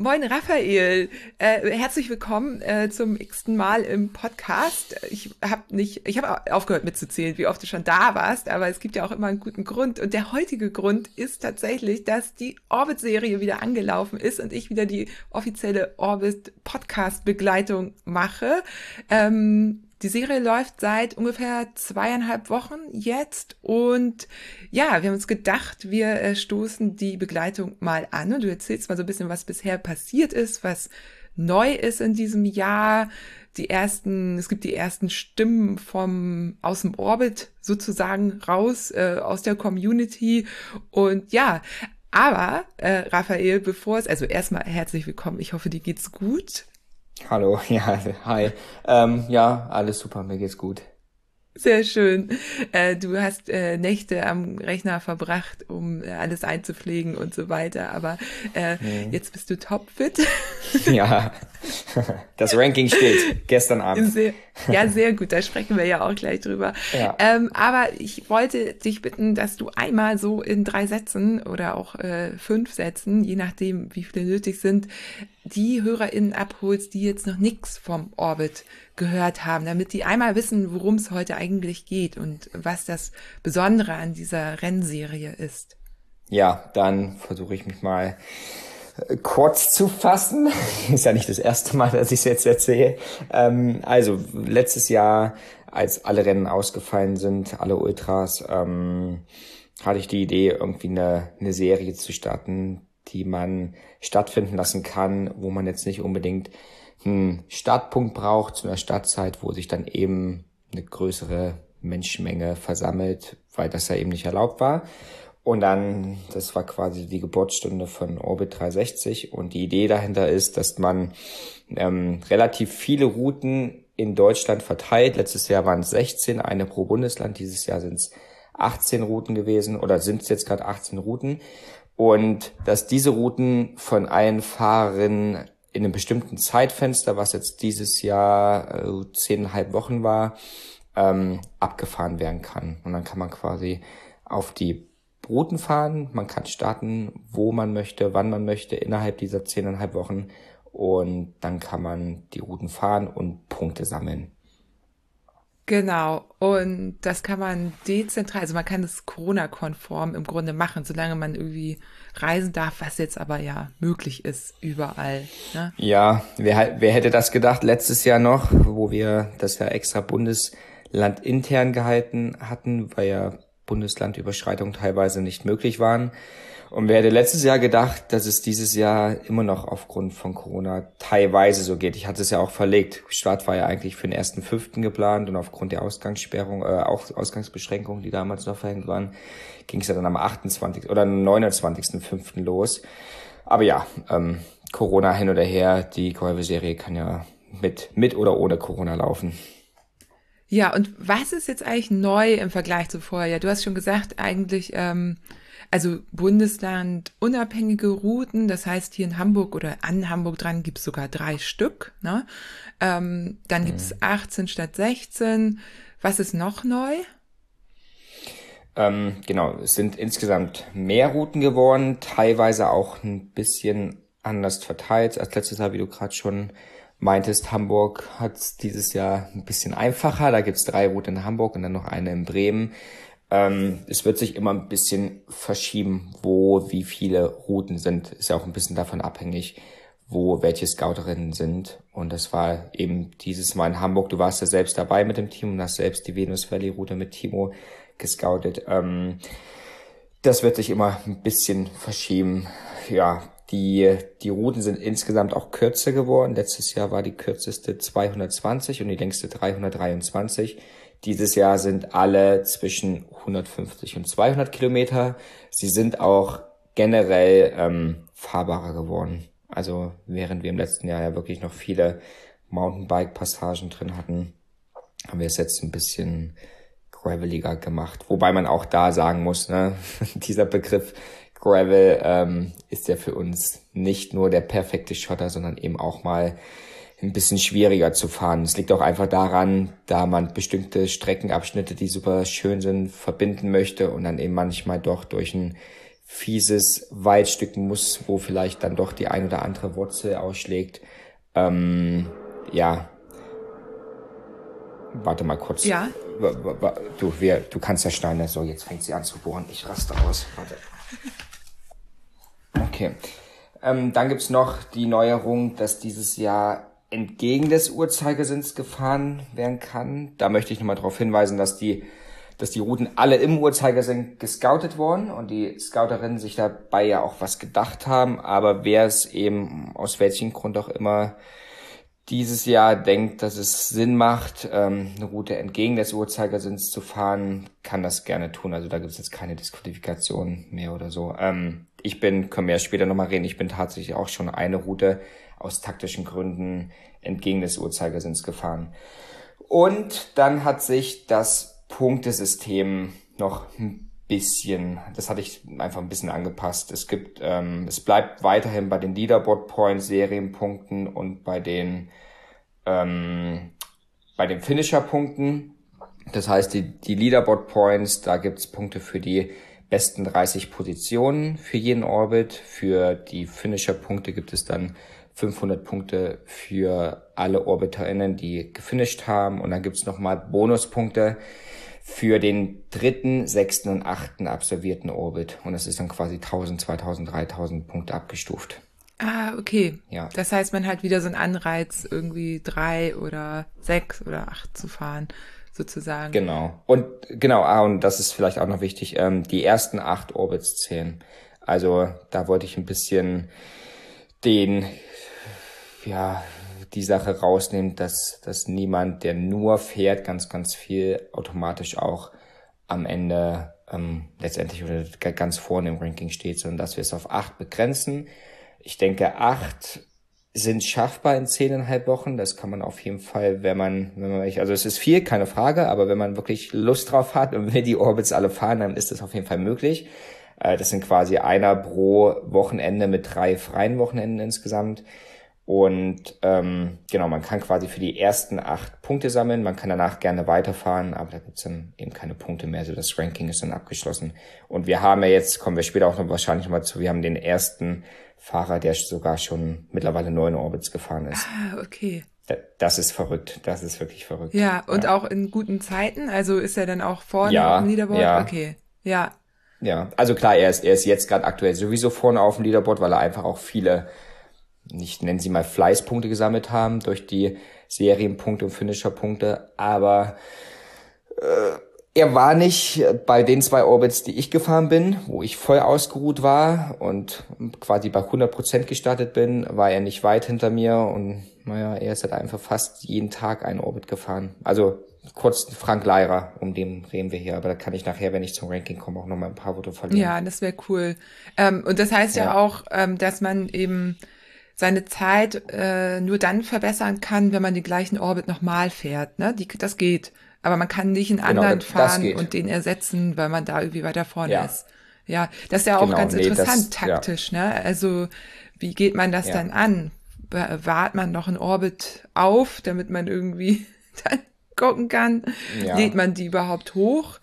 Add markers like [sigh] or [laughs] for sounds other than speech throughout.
Moin Raphael, äh, herzlich willkommen äh, zum x-ten Mal im Podcast. Ich habe nicht, ich habe aufgehört mitzuzählen, wie oft du schon da warst, aber es gibt ja auch immer einen guten Grund. Und der heutige Grund ist tatsächlich, dass die Orbit-Serie wieder angelaufen ist und ich wieder die offizielle Orbit-Podcast-Begleitung mache. Ähm, die Serie läuft seit ungefähr zweieinhalb Wochen jetzt und ja, wir haben uns gedacht, wir äh, stoßen die Begleitung mal an und du erzählst mal so ein bisschen, was bisher passiert ist, was neu ist in diesem Jahr. Die ersten, es gibt die ersten Stimmen vom aus dem Orbit sozusagen raus äh, aus der Community und ja, aber äh, Raphael, bevor es also erstmal herzlich willkommen. Ich hoffe, dir geht's gut. Hallo, [laughs] ja, hi. Ähm, ja, alles super, mir geht's gut. Sehr schön. Äh, du hast äh, Nächte am Rechner verbracht, um äh, alles einzupflegen und so weiter, aber äh, mhm. jetzt bist du topfit. [laughs] ja, das Ranking steht gestern Abend. Sehr, ja, sehr gut, da sprechen wir ja auch gleich drüber. Ja. Ähm, aber ich wollte dich bitten, dass du einmal so in drei Sätzen oder auch äh, fünf Sätzen, je nachdem, wie viele nötig sind, die HörerInnen abholst, die jetzt noch nichts vom Orbit gehört haben, damit die einmal wissen, worum es heute eigentlich geht und was das Besondere an dieser Rennserie ist. Ja, dann versuche ich mich mal äh, kurz zu fassen. [laughs] Ist ja nicht das erste Mal, dass ich es jetzt erzähle. Ähm, also letztes Jahr, als alle Rennen ausgefallen sind, alle Ultras, ähm, hatte ich die Idee, irgendwie eine, eine Serie zu starten, die man stattfinden lassen kann, wo man jetzt nicht unbedingt einen Startpunkt braucht zu einer Startzeit, wo sich dann eben eine größere Menschenmenge versammelt, weil das ja eben nicht erlaubt war. Und dann, das war quasi die Geburtsstunde von Orbit 360 und die Idee dahinter ist, dass man ähm, relativ viele Routen in Deutschland verteilt. Letztes Jahr waren es 16, eine pro Bundesland. Dieses Jahr sind es 18 Routen gewesen oder sind es jetzt gerade 18 Routen und dass diese Routen von allen Fahrerinnen in einem bestimmten Zeitfenster, was jetzt dieses Jahr äh, zehneinhalb Wochen war, ähm, abgefahren werden kann. Und dann kann man quasi auf die Routen fahren, man kann starten, wo man möchte, wann man möchte, innerhalb dieser zehneinhalb Wochen. Und dann kann man die Routen fahren und Punkte sammeln. Genau. Und das kann man dezentral, also man kann es Corona-konform im Grunde machen, solange man irgendwie reisen darf, was jetzt aber ja möglich ist überall. Ne? Ja, wer, wer hätte das gedacht letztes Jahr noch, wo wir das ja extra Bundesland intern gehalten hatten, weil ja Bundeslandüberschreitungen teilweise nicht möglich waren. Und wer hätte letztes Jahr gedacht, dass es dieses Jahr immer noch aufgrund von Corona teilweise so geht? Ich hatte es ja auch verlegt. Start war ja eigentlich für den ersten Fünften geplant und aufgrund der Ausgangssperrung, äh, auch Ausgangsbeschränkungen, die damals noch verhängt waren, ging es ja dann am 28. oder 29.05. los. Aber ja, ähm, Corona hin oder her, die Kolbe-Serie kann ja mit, mit oder ohne Corona laufen. Ja, und was ist jetzt eigentlich neu im Vergleich zu vorher? Du hast schon gesagt, eigentlich ähm, also Bundesland unabhängige Routen. Das heißt, hier in Hamburg oder an Hamburg dran gibt's sogar drei Stück. Ne? Ähm, dann gibt's 18 mhm. statt 16. Was ist noch neu? Ähm, genau, es sind insgesamt mehr Routen geworden, teilweise auch ein bisschen anders verteilt als letztes Jahr, wie du gerade schon meintest. Hamburg hat dieses Jahr ein bisschen einfacher. Da gibt's drei Routen in Hamburg und dann noch eine in Bremen. Ähm, es wird sich immer ein bisschen verschieben, wo wie viele Routen sind. Ist ja auch ein bisschen davon abhängig, wo welche Scouterinnen sind. Und das war eben dieses Mal in Hamburg. Du warst ja selbst dabei mit dem Team und hast selbst die Venus Valley Route mit Timo gescoutet. Ähm, das wird sich immer ein bisschen verschieben. Ja, die, die Routen sind insgesamt auch kürzer geworden. Letztes Jahr war die kürzeste 220 und die längste 323. Dieses Jahr sind alle zwischen 150 und 200 Kilometer. Sie sind auch generell ähm, fahrbarer geworden. Also während wir im letzten Jahr ja wirklich noch viele Mountainbike-Passagen drin hatten, haben wir es jetzt ein bisschen graveliger gemacht. Wobei man auch da sagen muss, ne, [laughs] dieser Begriff Gravel ähm, ist ja für uns nicht nur der perfekte Schotter, sondern eben auch mal ein bisschen schwieriger zu fahren. Es liegt auch einfach daran, da man bestimmte Streckenabschnitte, die super schön sind, verbinden möchte und dann eben manchmal doch durch ein fieses Waldstück muss, wo vielleicht dann doch die ein oder andere Wurzel ausschlägt. Ähm, ja. Warte mal kurz. Ja. Du, wir, du kannst ja schneiden. So, jetzt fängt sie an zu bohren. Ich raste aus. Warte. Okay. Ähm, dann gibt's noch die Neuerung, dass dieses Jahr entgegen des Uhrzeigersinns gefahren werden kann. Da möchte ich nochmal darauf hinweisen, dass die, dass die Routen alle im Uhrzeigersinn gescoutet wurden und die Scouterinnen sich dabei ja auch was gedacht haben. Aber wer es eben aus welchem Grund auch immer dieses Jahr denkt, dass es Sinn macht, ähm, eine Route entgegen des Uhrzeigersinns zu fahren, kann das gerne tun. Also da gibt es jetzt keine Disqualifikation mehr oder so. Ähm, ich bin, können wir ja später nochmal reden, ich bin tatsächlich auch schon eine Route aus taktischen Gründen entgegen des Uhrzeigersinns gefahren. Und dann hat sich das Punktesystem noch ein bisschen, das hatte ich einfach ein bisschen angepasst. Es gibt, ähm, es bleibt weiterhin bei den Leaderboard Points, Serienpunkten und bei den ähm, bei den Finisher Punkten. Das heißt, die, die Leaderboard Points, da gibt's Punkte für die besten 30 Positionen für jeden Orbit. Für die Finisher Punkte gibt es dann 500 Punkte für alle OrbiterInnen, die gefinisht haben. Und dann gibt's nochmal Bonuspunkte für den dritten, sechsten und achten absolvierten Orbit. Und das ist dann quasi 1000, 2000, 3000 Punkte abgestuft. Ah, okay. Ja. Das heißt, man hat wieder so einen Anreiz, irgendwie drei oder sechs oder acht zu fahren, sozusagen. Genau. Und genau, ah, und das ist vielleicht auch noch wichtig, ähm, die ersten acht Orbits zählen. Also da wollte ich ein bisschen den ja, die Sache rausnimmt, dass, dass niemand, der nur fährt, ganz, ganz viel automatisch auch am Ende ähm, letztendlich oder ganz vorne im Ranking steht, sondern dass wir es auf acht begrenzen. Ich denke, acht sind schaffbar in zehneinhalb Wochen. Das kann man auf jeden Fall, wenn man, wenn man, also es ist viel, keine Frage, aber wenn man wirklich Lust drauf hat und will die Orbits alle fahren, dann ist das auf jeden Fall möglich. Äh, das sind quasi einer pro Wochenende mit drei freien Wochenenden insgesamt. Und ähm, genau, man kann quasi für die ersten acht Punkte sammeln, man kann danach gerne weiterfahren, aber da gibt's dann eben keine Punkte mehr, so das Ranking ist dann abgeschlossen. Und wir haben ja jetzt, kommen wir später auch noch wahrscheinlich mal zu, wir haben den ersten Fahrer, der sogar schon mittlerweile neun Orbits gefahren ist. Ah, okay. Das ist verrückt, das ist wirklich verrückt. Ja, und ja. auch in guten Zeiten, also ist er dann auch vorne ja, auf dem Leaderboard? Ja. Okay, ja. Ja, also klar, er ist, er ist jetzt gerade aktuell sowieso vorne auf dem Leaderboard, weil er einfach auch viele nicht nennen sie mal Fleißpunkte gesammelt haben durch die Serienpunkte und Finisher-Punkte, aber äh, er war nicht bei den zwei Orbits, die ich gefahren bin, wo ich voll ausgeruht war und quasi bei 100% gestartet bin, war er nicht weit hinter mir und naja, er ist halt einfach fast jeden Tag einen Orbit gefahren. Also kurz Frank Leirer, um den reden wir hier, aber da kann ich nachher, wenn ich zum Ranking komme, auch nochmal ein paar Worte verlieren. Ja, das wäre cool. Ähm, und das heißt ja, ja auch, ähm, dass man eben seine Zeit äh, nur dann verbessern kann, wenn man den gleichen Orbit nochmal fährt. Ne? Die, das geht. Aber man kann nicht einen genau, anderen fahren und den ersetzen, weil man da irgendwie weiter vorne ja. ist. Ja, das ist ja auch genau, ganz nee, interessant das, taktisch. Ja. Ne? Also wie geht man das ja. dann an? Wart man noch einen Orbit auf, damit man irgendwie [laughs] dann gucken kann? Ja. Lädt man die überhaupt hoch?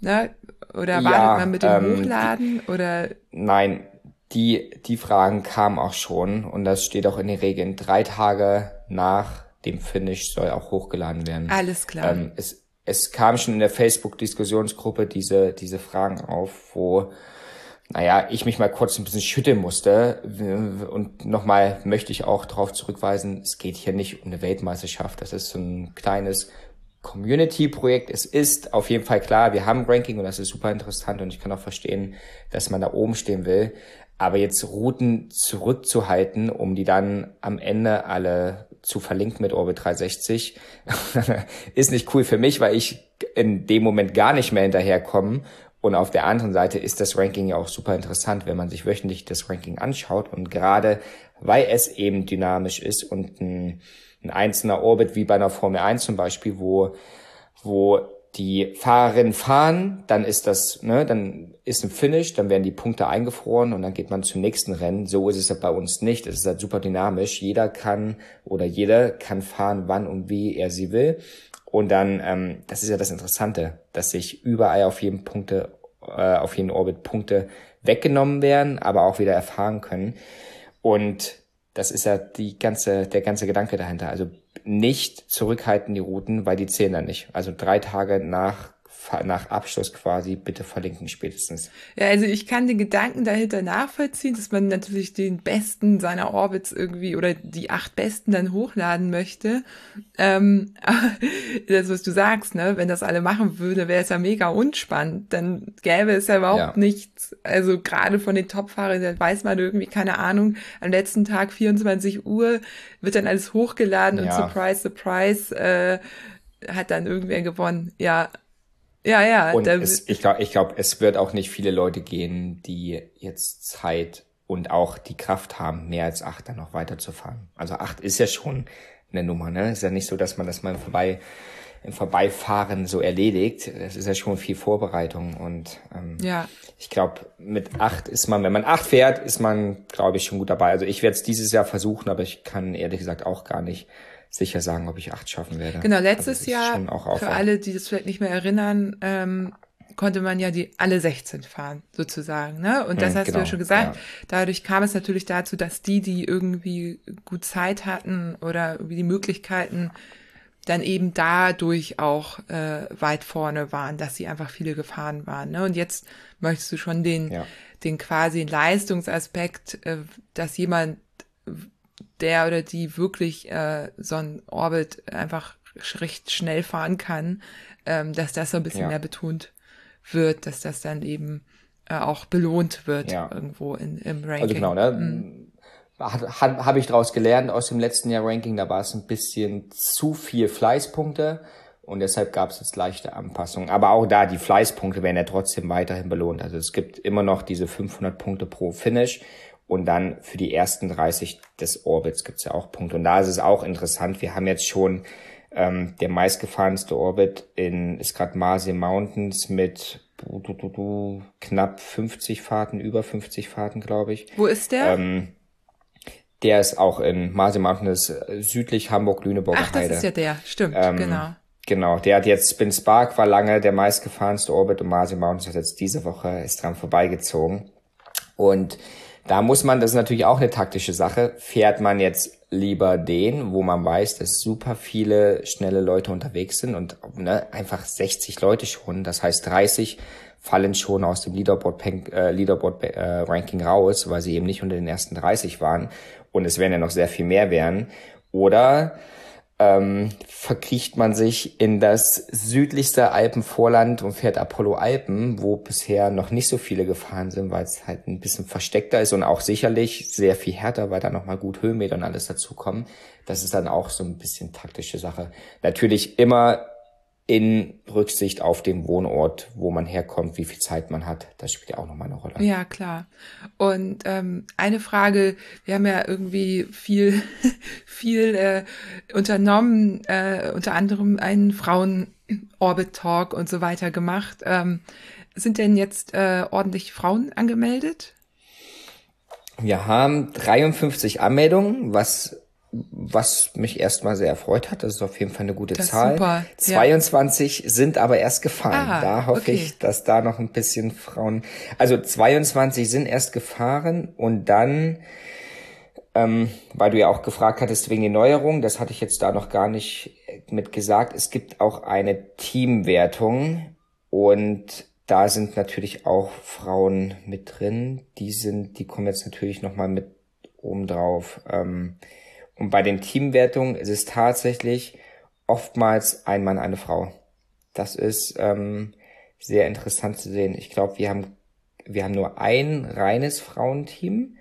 Ne? Oder wartet man mit dem ähm, Hochladen? Oder? Nein, die, die Fragen kamen auch schon und das steht auch in den Regeln. Drei Tage nach dem Finish soll auch hochgeladen werden. Alles klar. Ähm, es, es kam schon in der Facebook-Diskussionsgruppe diese, diese Fragen auf, wo, naja, ich mich mal kurz ein bisschen schütteln musste. Und nochmal möchte ich auch darauf zurückweisen, es geht hier nicht um eine Weltmeisterschaft. Das ist so ein kleines Community-Projekt. Es ist auf jeden Fall klar, wir haben Ranking und das ist super interessant und ich kann auch verstehen, dass man da oben stehen will. Aber jetzt Routen zurückzuhalten, um die dann am Ende alle zu verlinken mit Orbit 360, [laughs] ist nicht cool für mich, weil ich in dem Moment gar nicht mehr hinterherkomme. Und auf der anderen Seite ist das Ranking ja auch super interessant, wenn man sich wöchentlich das Ranking anschaut. Und gerade weil es eben dynamisch ist und ein, ein einzelner Orbit wie bei einer Formel 1 zum Beispiel, wo, wo die Fahrerinnen fahren, dann ist das, ne, dann ist ein Finish, dann werden die Punkte eingefroren und dann geht man zum nächsten Rennen. So ist es ja bei uns nicht. Es ist halt super dynamisch. Jeder kann oder jeder kann fahren, wann und wie er sie will. Und dann, ähm, das ist ja das Interessante, dass sich überall auf jedem Punkte, äh, auf jeden Orbit Punkte weggenommen werden, aber auch wieder erfahren können. Und das ist ja die ganze, der ganze Gedanke dahinter. Also nicht zurückhalten die Routen, weil die zählen dann nicht. Also drei Tage nach nach Abschluss quasi bitte verlinken spätestens. Ja, also ich kann den Gedanken dahinter nachvollziehen, dass man natürlich den besten seiner Orbits irgendwie oder die acht besten dann hochladen möchte. Ähm, [laughs] das, was du sagst, ne, wenn das alle machen würde, wäre es ja mega unspannend. Dann gäbe es ja überhaupt ja. nichts. Also gerade von den Topfahrern, da weiß man irgendwie, keine Ahnung, am letzten Tag 24 Uhr wird dann alles hochgeladen ja. und surprise, surprise, äh, hat dann irgendwer gewonnen. Ja, ja, ja. Und es, ich glaube, ich glaub, es wird auch nicht viele Leute gehen, die jetzt Zeit und auch die Kraft haben, mehr als acht dann noch weiterzufahren. Also acht ist ja schon eine Nummer, ne? Ist ja nicht so, dass man das mal im Vorbei im Vorbeifahren so erledigt. Das ist ja schon viel Vorbereitung und ähm, ja. ich glaube, mit acht ist man, wenn man acht fährt, ist man, glaube ich, schon gut dabei. Also ich werde es dieses Jahr versuchen, aber ich kann ehrlich gesagt auch gar nicht sicher sagen, ob ich acht schaffen werde. Genau, letztes also Jahr, für alle, die das vielleicht nicht mehr erinnern, ähm, konnte man ja die alle 16 fahren, sozusagen. Ne? Und das hm, hast genau, du ja schon gesagt. Ja. Dadurch kam es natürlich dazu, dass die, die irgendwie gut Zeit hatten oder irgendwie die Möglichkeiten, dann eben dadurch auch äh, weit vorne waren, dass sie einfach viele gefahren waren. Ne? Und jetzt möchtest du schon den, ja. den quasi Leistungsaspekt, äh, dass jemand der oder die wirklich äh, so ein Orbit einfach recht schnell fahren kann, ähm, dass das so ein bisschen ja. mehr betont wird, dass das dann eben äh, auch belohnt wird ja. irgendwo in, im Ranking. Also genau, ne? Mhm. Habe ich daraus gelernt aus dem letzten Jahr Ranking, da war es ein bisschen zu viel Fleißpunkte und deshalb gab es jetzt leichte Anpassungen. Aber auch da, die Fleißpunkte werden ja trotzdem weiterhin belohnt. Also es gibt immer noch diese 500 Punkte pro Finish und dann für die ersten 30 des Orbits gibt's ja auch Punkte. Und da ist es auch interessant. Wir haben jetzt schon ähm, der meistgefahrenste Orbit in ist gerade Marse Mountains mit du, du, du, du, knapp 50 Fahrten, über 50 Fahrten, glaube ich. Wo ist der? Ähm, der ist auch in Marse Mountains äh, südlich Hamburg-Lüneburger Ach, das Heide. ist ja der, stimmt, ähm, genau. Genau, der hat jetzt Spin Spark war lange der meistgefahrenste Orbit und Marse Mountains hat jetzt diese Woche ist dran vorbeigezogen. Und da muss man, das ist natürlich auch eine taktische Sache, fährt man jetzt lieber den, wo man weiß, dass super viele schnelle Leute unterwegs sind und ne, einfach 60 Leute schon, das heißt 30 fallen schon aus dem Leaderboard, äh, Leaderboard äh, Ranking raus, weil sie eben nicht unter den ersten 30 waren und es werden ja noch sehr viel mehr werden. Oder ähm, verkriecht man sich in das südlichste Alpenvorland und fährt Apollo Alpen, wo bisher noch nicht so viele gefahren sind, weil es halt ein bisschen versteckter ist und auch sicherlich sehr viel härter, weil da nochmal gut Höhenmeter und alles dazukommen. Das ist dann auch so ein bisschen taktische Sache. Natürlich immer in Rücksicht auf den Wohnort, wo man herkommt, wie viel Zeit man hat. Das spielt ja auch nochmal eine Rolle. Ja, klar. Und ähm, eine Frage, wir haben ja irgendwie viel, [laughs] viel äh, unternommen, äh, unter anderem einen Frauen-Orbit-Talk und so weiter gemacht. Ähm, sind denn jetzt äh, ordentlich Frauen angemeldet? Wir haben 53 Anmeldungen, was was mich erstmal sehr erfreut hat. Das ist auf jeden Fall eine gute das Zahl. Super. 22 ja. sind aber erst gefahren. Ah, da hoffe okay. ich, dass da noch ein bisschen Frauen. Also 22 sind erst gefahren und dann, ähm, weil du ja auch gefragt hattest wegen der Neuerung, das hatte ich jetzt da noch gar nicht mit gesagt. Es gibt auch eine Teamwertung und da sind natürlich auch Frauen mit drin. Die sind, die kommen jetzt natürlich noch mal mit oben drauf. Ähm, und bei den Teamwertungen ist es tatsächlich oftmals ein Mann, eine Frau. Das ist ähm, sehr interessant zu sehen. Ich glaube, wir haben, wir haben nur ein reines Frauenteam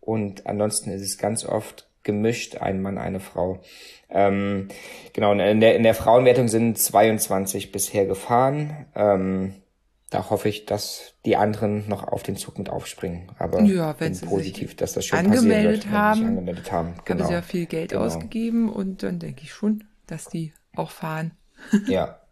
und ansonsten ist es ganz oft gemischt, ein Mann, eine Frau. Ähm, genau, in der, in der Frauenwertung sind 22 bisher gefahren. Ähm, da hoffe ich, dass die anderen noch auf den Zug mit aufspringen. Aber ja, wenn sie positiv, dass das schon angemeldet wird, haben, angemeldet haben. Genau. Haben sie ja viel Geld genau. ausgegeben und dann denke ich schon, dass die auch fahren. Ja. [laughs]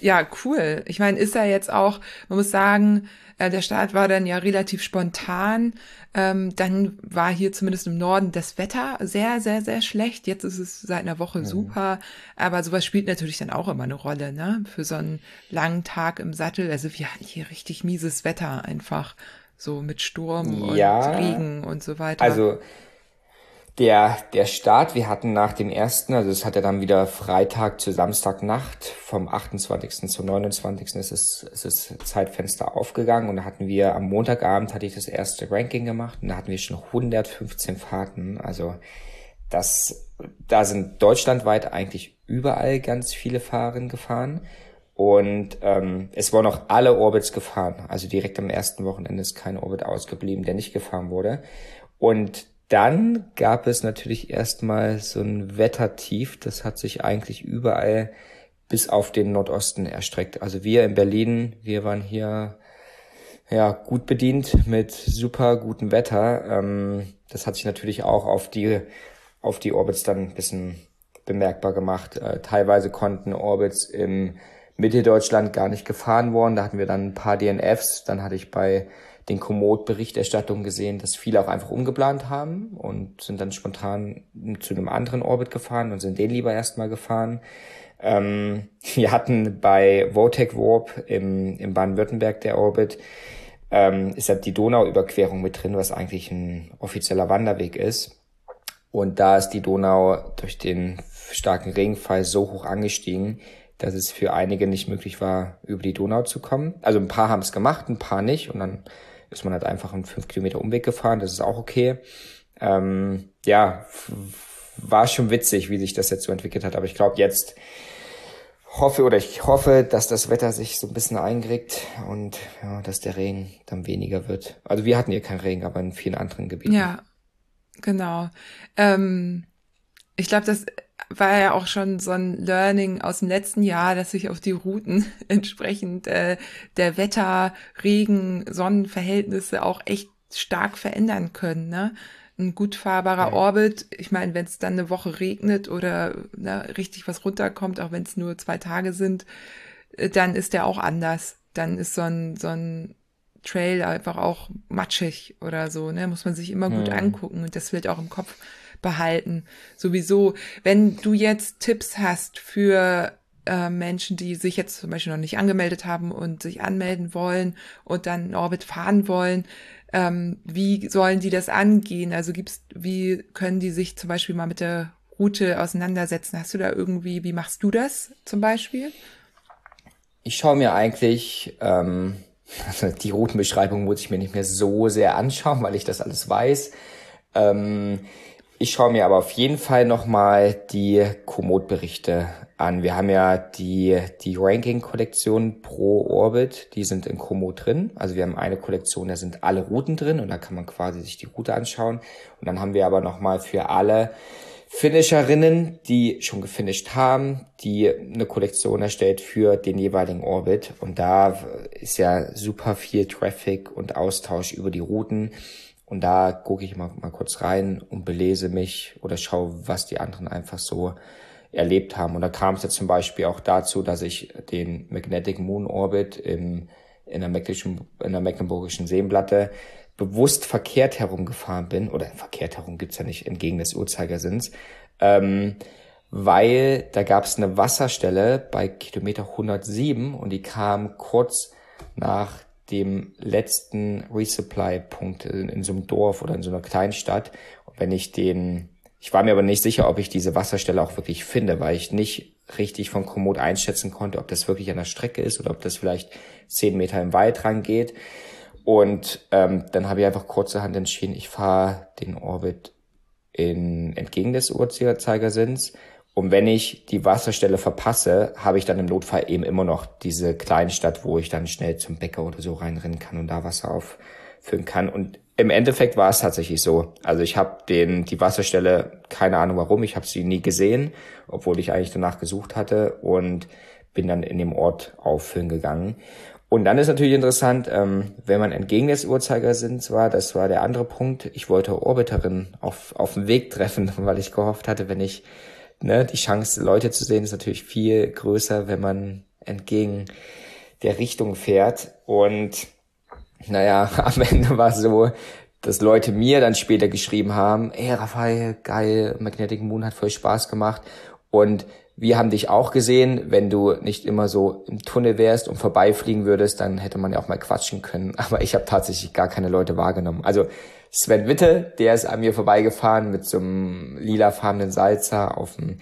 Ja, ja cool. Ich meine, ist er jetzt auch, man muss sagen, äh, der Start war dann ja relativ spontan. Ähm, dann war hier zumindest im Norden das Wetter sehr, sehr, sehr schlecht. Jetzt ist es seit einer Woche mhm. super. Aber sowas spielt natürlich dann auch immer eine Rolle, ne? Für so einen langen Tag im Sattel. Also wir hatten hier richtig mieses Wetter einfach so mit Sturm ja, und Regen und so weiter. Also der, der Start, wir hatten nach dem ersten, also es hat ja dann wieder Freitag zu Samstagnacht, vom 28. zum 29. ist es, ist das Zeitfenster aufgegangen und da hatten wir am Montagabend hatte ich das erste Ranking gemacht und da hatten wir schon 115 Fahrten, also das, da sind deutschlandweit eigentlich überall ganz viele Fahrerinnen gefahren und ähm, es wurden auch alle Orbits gefahren, also direkt am ersten Wochenende ist kein Orbit ausgeblieben, der nicht gefahren wurde und dann gab es natürlich erstmal so ein Wettertief. Das hat sich eigentlich überall bis auf den Nordosten erstreckt. Also wir in Berlin, wir waren hier ja gut bedient mit super gutem Wetter. Ähm, das hat sich natürlich auch auf die auf die Orbits dann ein bisschen bemerkbar gemacht. Äh, teilweise konnten Orbits im Mitteldeutschland gar nicht gefahren worden. Da hatten wir dann ein paar DNFs. Dann hatte ich bei den Komoot-Berichterstattungen gesehen, dass viele auch einfach umgeplant haben und sind dann spontan zu einem anderen Orbit gefahren und sind den lieber erstmal gefahren. Ähm, [laughs] wir hatten bei Votec Warp im, im Baden-Württemberg der Orbit, ähm, ist halt die Donauüberquerung mit drin, was eigentlich ein offizieller Wanderweg ist. Und da ist die Donau durch den starken Regenfall so hoch angestiegen, dass es für einige nicht möglich war, über die Donau zu kommen. Also ein paar haben es gemacht, ein paar nicht. Und dann ist man halt einfach einen 5 Kilometer Umweg gefahren, das ist auch okay. Ähm, ja, war schon witzig, wie sich das jetzt so entwickelt hat, aber ich glaube jetzt hoffe oder ich hoffe, dass das Wetter sich so ein bisschen einkriegt und ja, dass der Regen dann weniger wird. Also wir hatten hier keinen Regen, aber in vielen anderen Gebieten. Ja, genau. Ähm, ich glaube, das war ja auch schon so ein Learning aus dem letzten Jahr, dass sich auf die Routen [laughs] entsprechend äh, der Wetter, Regen, Sonnenverhältnisse auch echt stark verändern können. Ne? Ein gut fahrbarer ja. Orbit, ich meine, wenn es dann eine Woche regnet oder ne, richtig was runterkommt, auch wenn es nur zwei Tage sind, äh, dann ist der auch anders. Dann ist so ein, so ein Trail einfach auch matschig oder so, ne? Muss man sich immer gut hm. angucken und das wird auch im Kopf behalten. Sowieso, wenn du jetzt Tipps hast für äh, Menschen, die sich jetzt zum Beispiel noch nicht angemeldet haben und sich anmelden wollen und dann in Orbit fahren wollen, ähm, wie sollen die das angehen? Also gibt's, wie können die sich zum Beispiel mal mit der Route auseinandersetzen? Hast du da irgendwie, wie machst du das zum Beispiel? Ich schaue mir eigentlich ähm, also die Routenbeschreibung muss ich mir nicht mehr so sehr anschauen, weil ich das alles weiß. Ähm, ich schaue mir aber auf jeden Fall nochmal die Komoot-Berichte an. Wir haben ja die, die Ranking-Kollektion pro Orbit, die sind in Komoot drin. Also wir haben eine Kollektion, da sind alle Routen drin und da kann man quasi sich die Route anschauen. Und dann haben wir aber nochmal für alle Finisherinnen, die schon gefinisht haben, die eine Kollektion erstellt für den jeweiligen Orbit. Und da ist ja super viel Traffic und Austausch über die Routen. Und da gucke ich mal, mal kurz rein und belese mich oder schaue, was die anderen einfach so erlebt haben. Und da kam es jetzt zum Beispiel auch dazu, dass ich den Magnetic Moon Orbit im, in, der in der Mecklenburgischen Seenplatte bewusst verkehrt herumgefahren bin, oder verkehrt herum gibt's ja nicht entgegen des Uhrzeigersinns, ähm, weil da gab es eine Wasserstelle bei Kilometer 107 und die kam kurz nach dem letzten Resupply-Punkt in, in so einem Dorf oder in so einer Kleinstadt. Und wenn ich den, ich war mir aber nicht sicher, ob ich diese Wasserstelle auch wirklich finde, weil ich nicht richtig von Komoot einschätzen konnte, ob das wirklich an der Strecke ist oder ob das vielleicht zehn Meter im Wald rangeht. Und ähm, dann habe ich einfach kurzerhand entschieden, ich fahre den Orbit in, entgegen des Uhrzeigersinns und wenn ich die Wasserstelle verpasse, habe ich dann im Notfall eben immer noch diese Kleinstadt, wo ich dann schnell zum Bäcker oder so reinrennen kann und da Wasser auffüllen kann. Und im Endeffekt war es tatsächlich so. Also ich habe den die Wasserstelle, keine Ahnung warum, ich habe sie nie gesehen, obwohl ich eigentlich danach gesucht hatte und bin dann in dem Ort auffüllen gegangen. Und dann ist natürlich interessant, ähm, wenn man entgegen des Uhrzeigersinns war, das war der andere Punkt, ich wollte Orbiterin auf, auf dem Weg treffen, [laughs] weil ich gehofft hatte, wenn ich ne, die Chance, Leute zu sehen, ist natürlich viel größer, wenn man entgegen der Richtung fährt. Und naja, [laughs] am Ende war es so, dass Leute mir dann später geschrieben haben, ey Raphael, geil, Magnetic Moon hat voll Spaß gemacht. Und wir haben dich auch gesehen, wenn du nicht immer so im Tunnel wärst und vorbeifliegen würdest, dann hätte man ja auch mal quatschen können. [laughs] Aber ich habe tatsächlich gar keine Leute wahrgenommen. Also Sven Witte, der ist an mir vorbeigefahren mit so einem lilafarbenen Salzer auf dem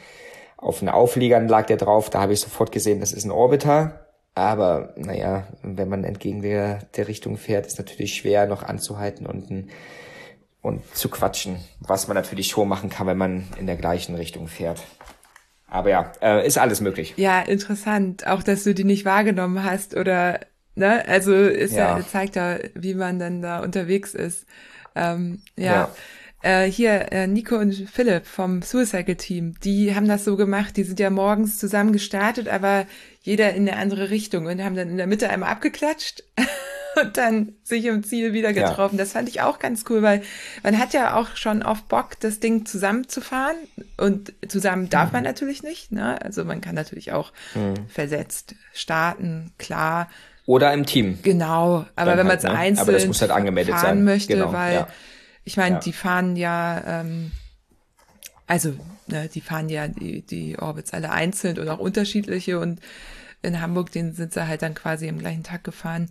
auf den Aufliegern lag der drauf. Da habe ich sofort gesehen, das ist ein Orbiter. Aber naja, wenn man entgegen der, der Richtung fährt, ist natürlich schwer noch anzuhalten und, und zu quatschen. Was man natürlich schon machen kann, wenn man in der gleichen Richtung fährt. Aber ja, äh, ist alles möglich. Ja, interessant. Auch, dass du die nicht wahrgenommen hast oder, ne? Also ist ja, ja zeigt da, wie man dann da unterwegs ist. Ähm, ja. ja. Äh, hier, äh, Nico und Philipp vom Suicide Team, die haben das so gemacht, die sind ja morgens zusammen gestartet, aber jeder in eine andere Richtung und haben dann in der Mitte einmal abgeklatscht [laughs] und dann sich im Ziel wieder getroffen. Ja. Das fand ich auch ganz cool, weil man hat ja auch schon oft Bock, das Ding zusammenzufahren und zusammen darf mhm. man natürlich nicht. Ne? Also man kann natürlich auch mhm. versetzt starten, klar. Oder im Team. Genau, aber dann wenn man es halt, ne? einzeln aber das muss halt angemeldet fahren sein. möchte, genau. weil ja. ich meine, ja. die fahren ja, ähm, also ne, die fahren ja die, die Orbits alle einzeln oder auch unterschiedliche und in Hamburg, den sind sie halt dann quasi am gleichen Tag gefahren.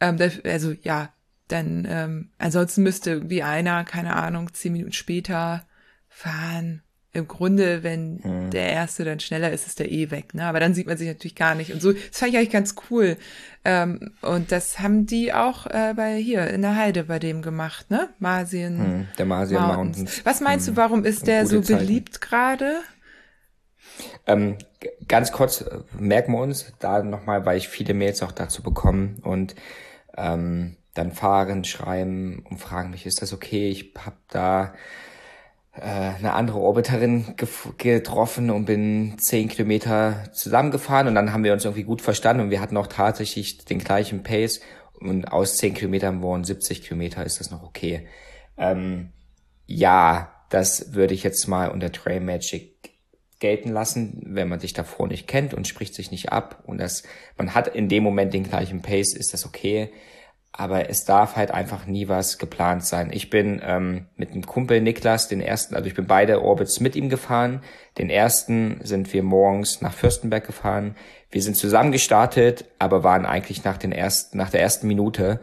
Ähm, also ja, dann ähm, ansonsten müsste irgendwie einer, keine Ahnung, zehn Minuten später fahren. Im Grunde, wenn hm. der erste dann schneller ist, ist der eh weg, ne? Aber dann sieht man sich natürlich gar nicht. Und so, das fand ich eigentlich ganz cool. Ähm, und das haben die auch äh, bei hier in der Heide bei dem gemacht, ne? Marsien. Hm, der Marsien Mountains. Mountains. Was meinst du, warum ist der so beliebt gerade? Ähm, ganz kurz äh, merken wir uns da nochmal, weil ich viele Mails auch dazu bekomme und ähm, dann fahren, schreiben und fragen mich, ist das okay? Ich habe da eine andere Orbiterin getroffen und bin zehn Kilometer zusammengefahren und dann haben wir uns irgendwie gut verstanden und wir hatten auch tatsächlich den gleichen Pace und aus zehn Kilometern wurden 70 Kilometer, ist das noch okay? Ähm, ja, das würde ich jetzt mal unter Trail Magic gelten lassen, wenn man sich davor nicht kennt und spricht sich nicht ab und das, man hat in dem Moment den gleichen Pace, ist das okay. Aber es darf halt einfach nie was geplant sein. Ich bin ähm, mit einem Kumpel Niklas, den ersten, also ich bin beide Orbits mit ihm gefahren. Den ersten sind wir morgens nach Fürstenberg gefahren. Wir sind zusammen gestartet, aber waren eigentlich nach den ersten, nach der ersten Minute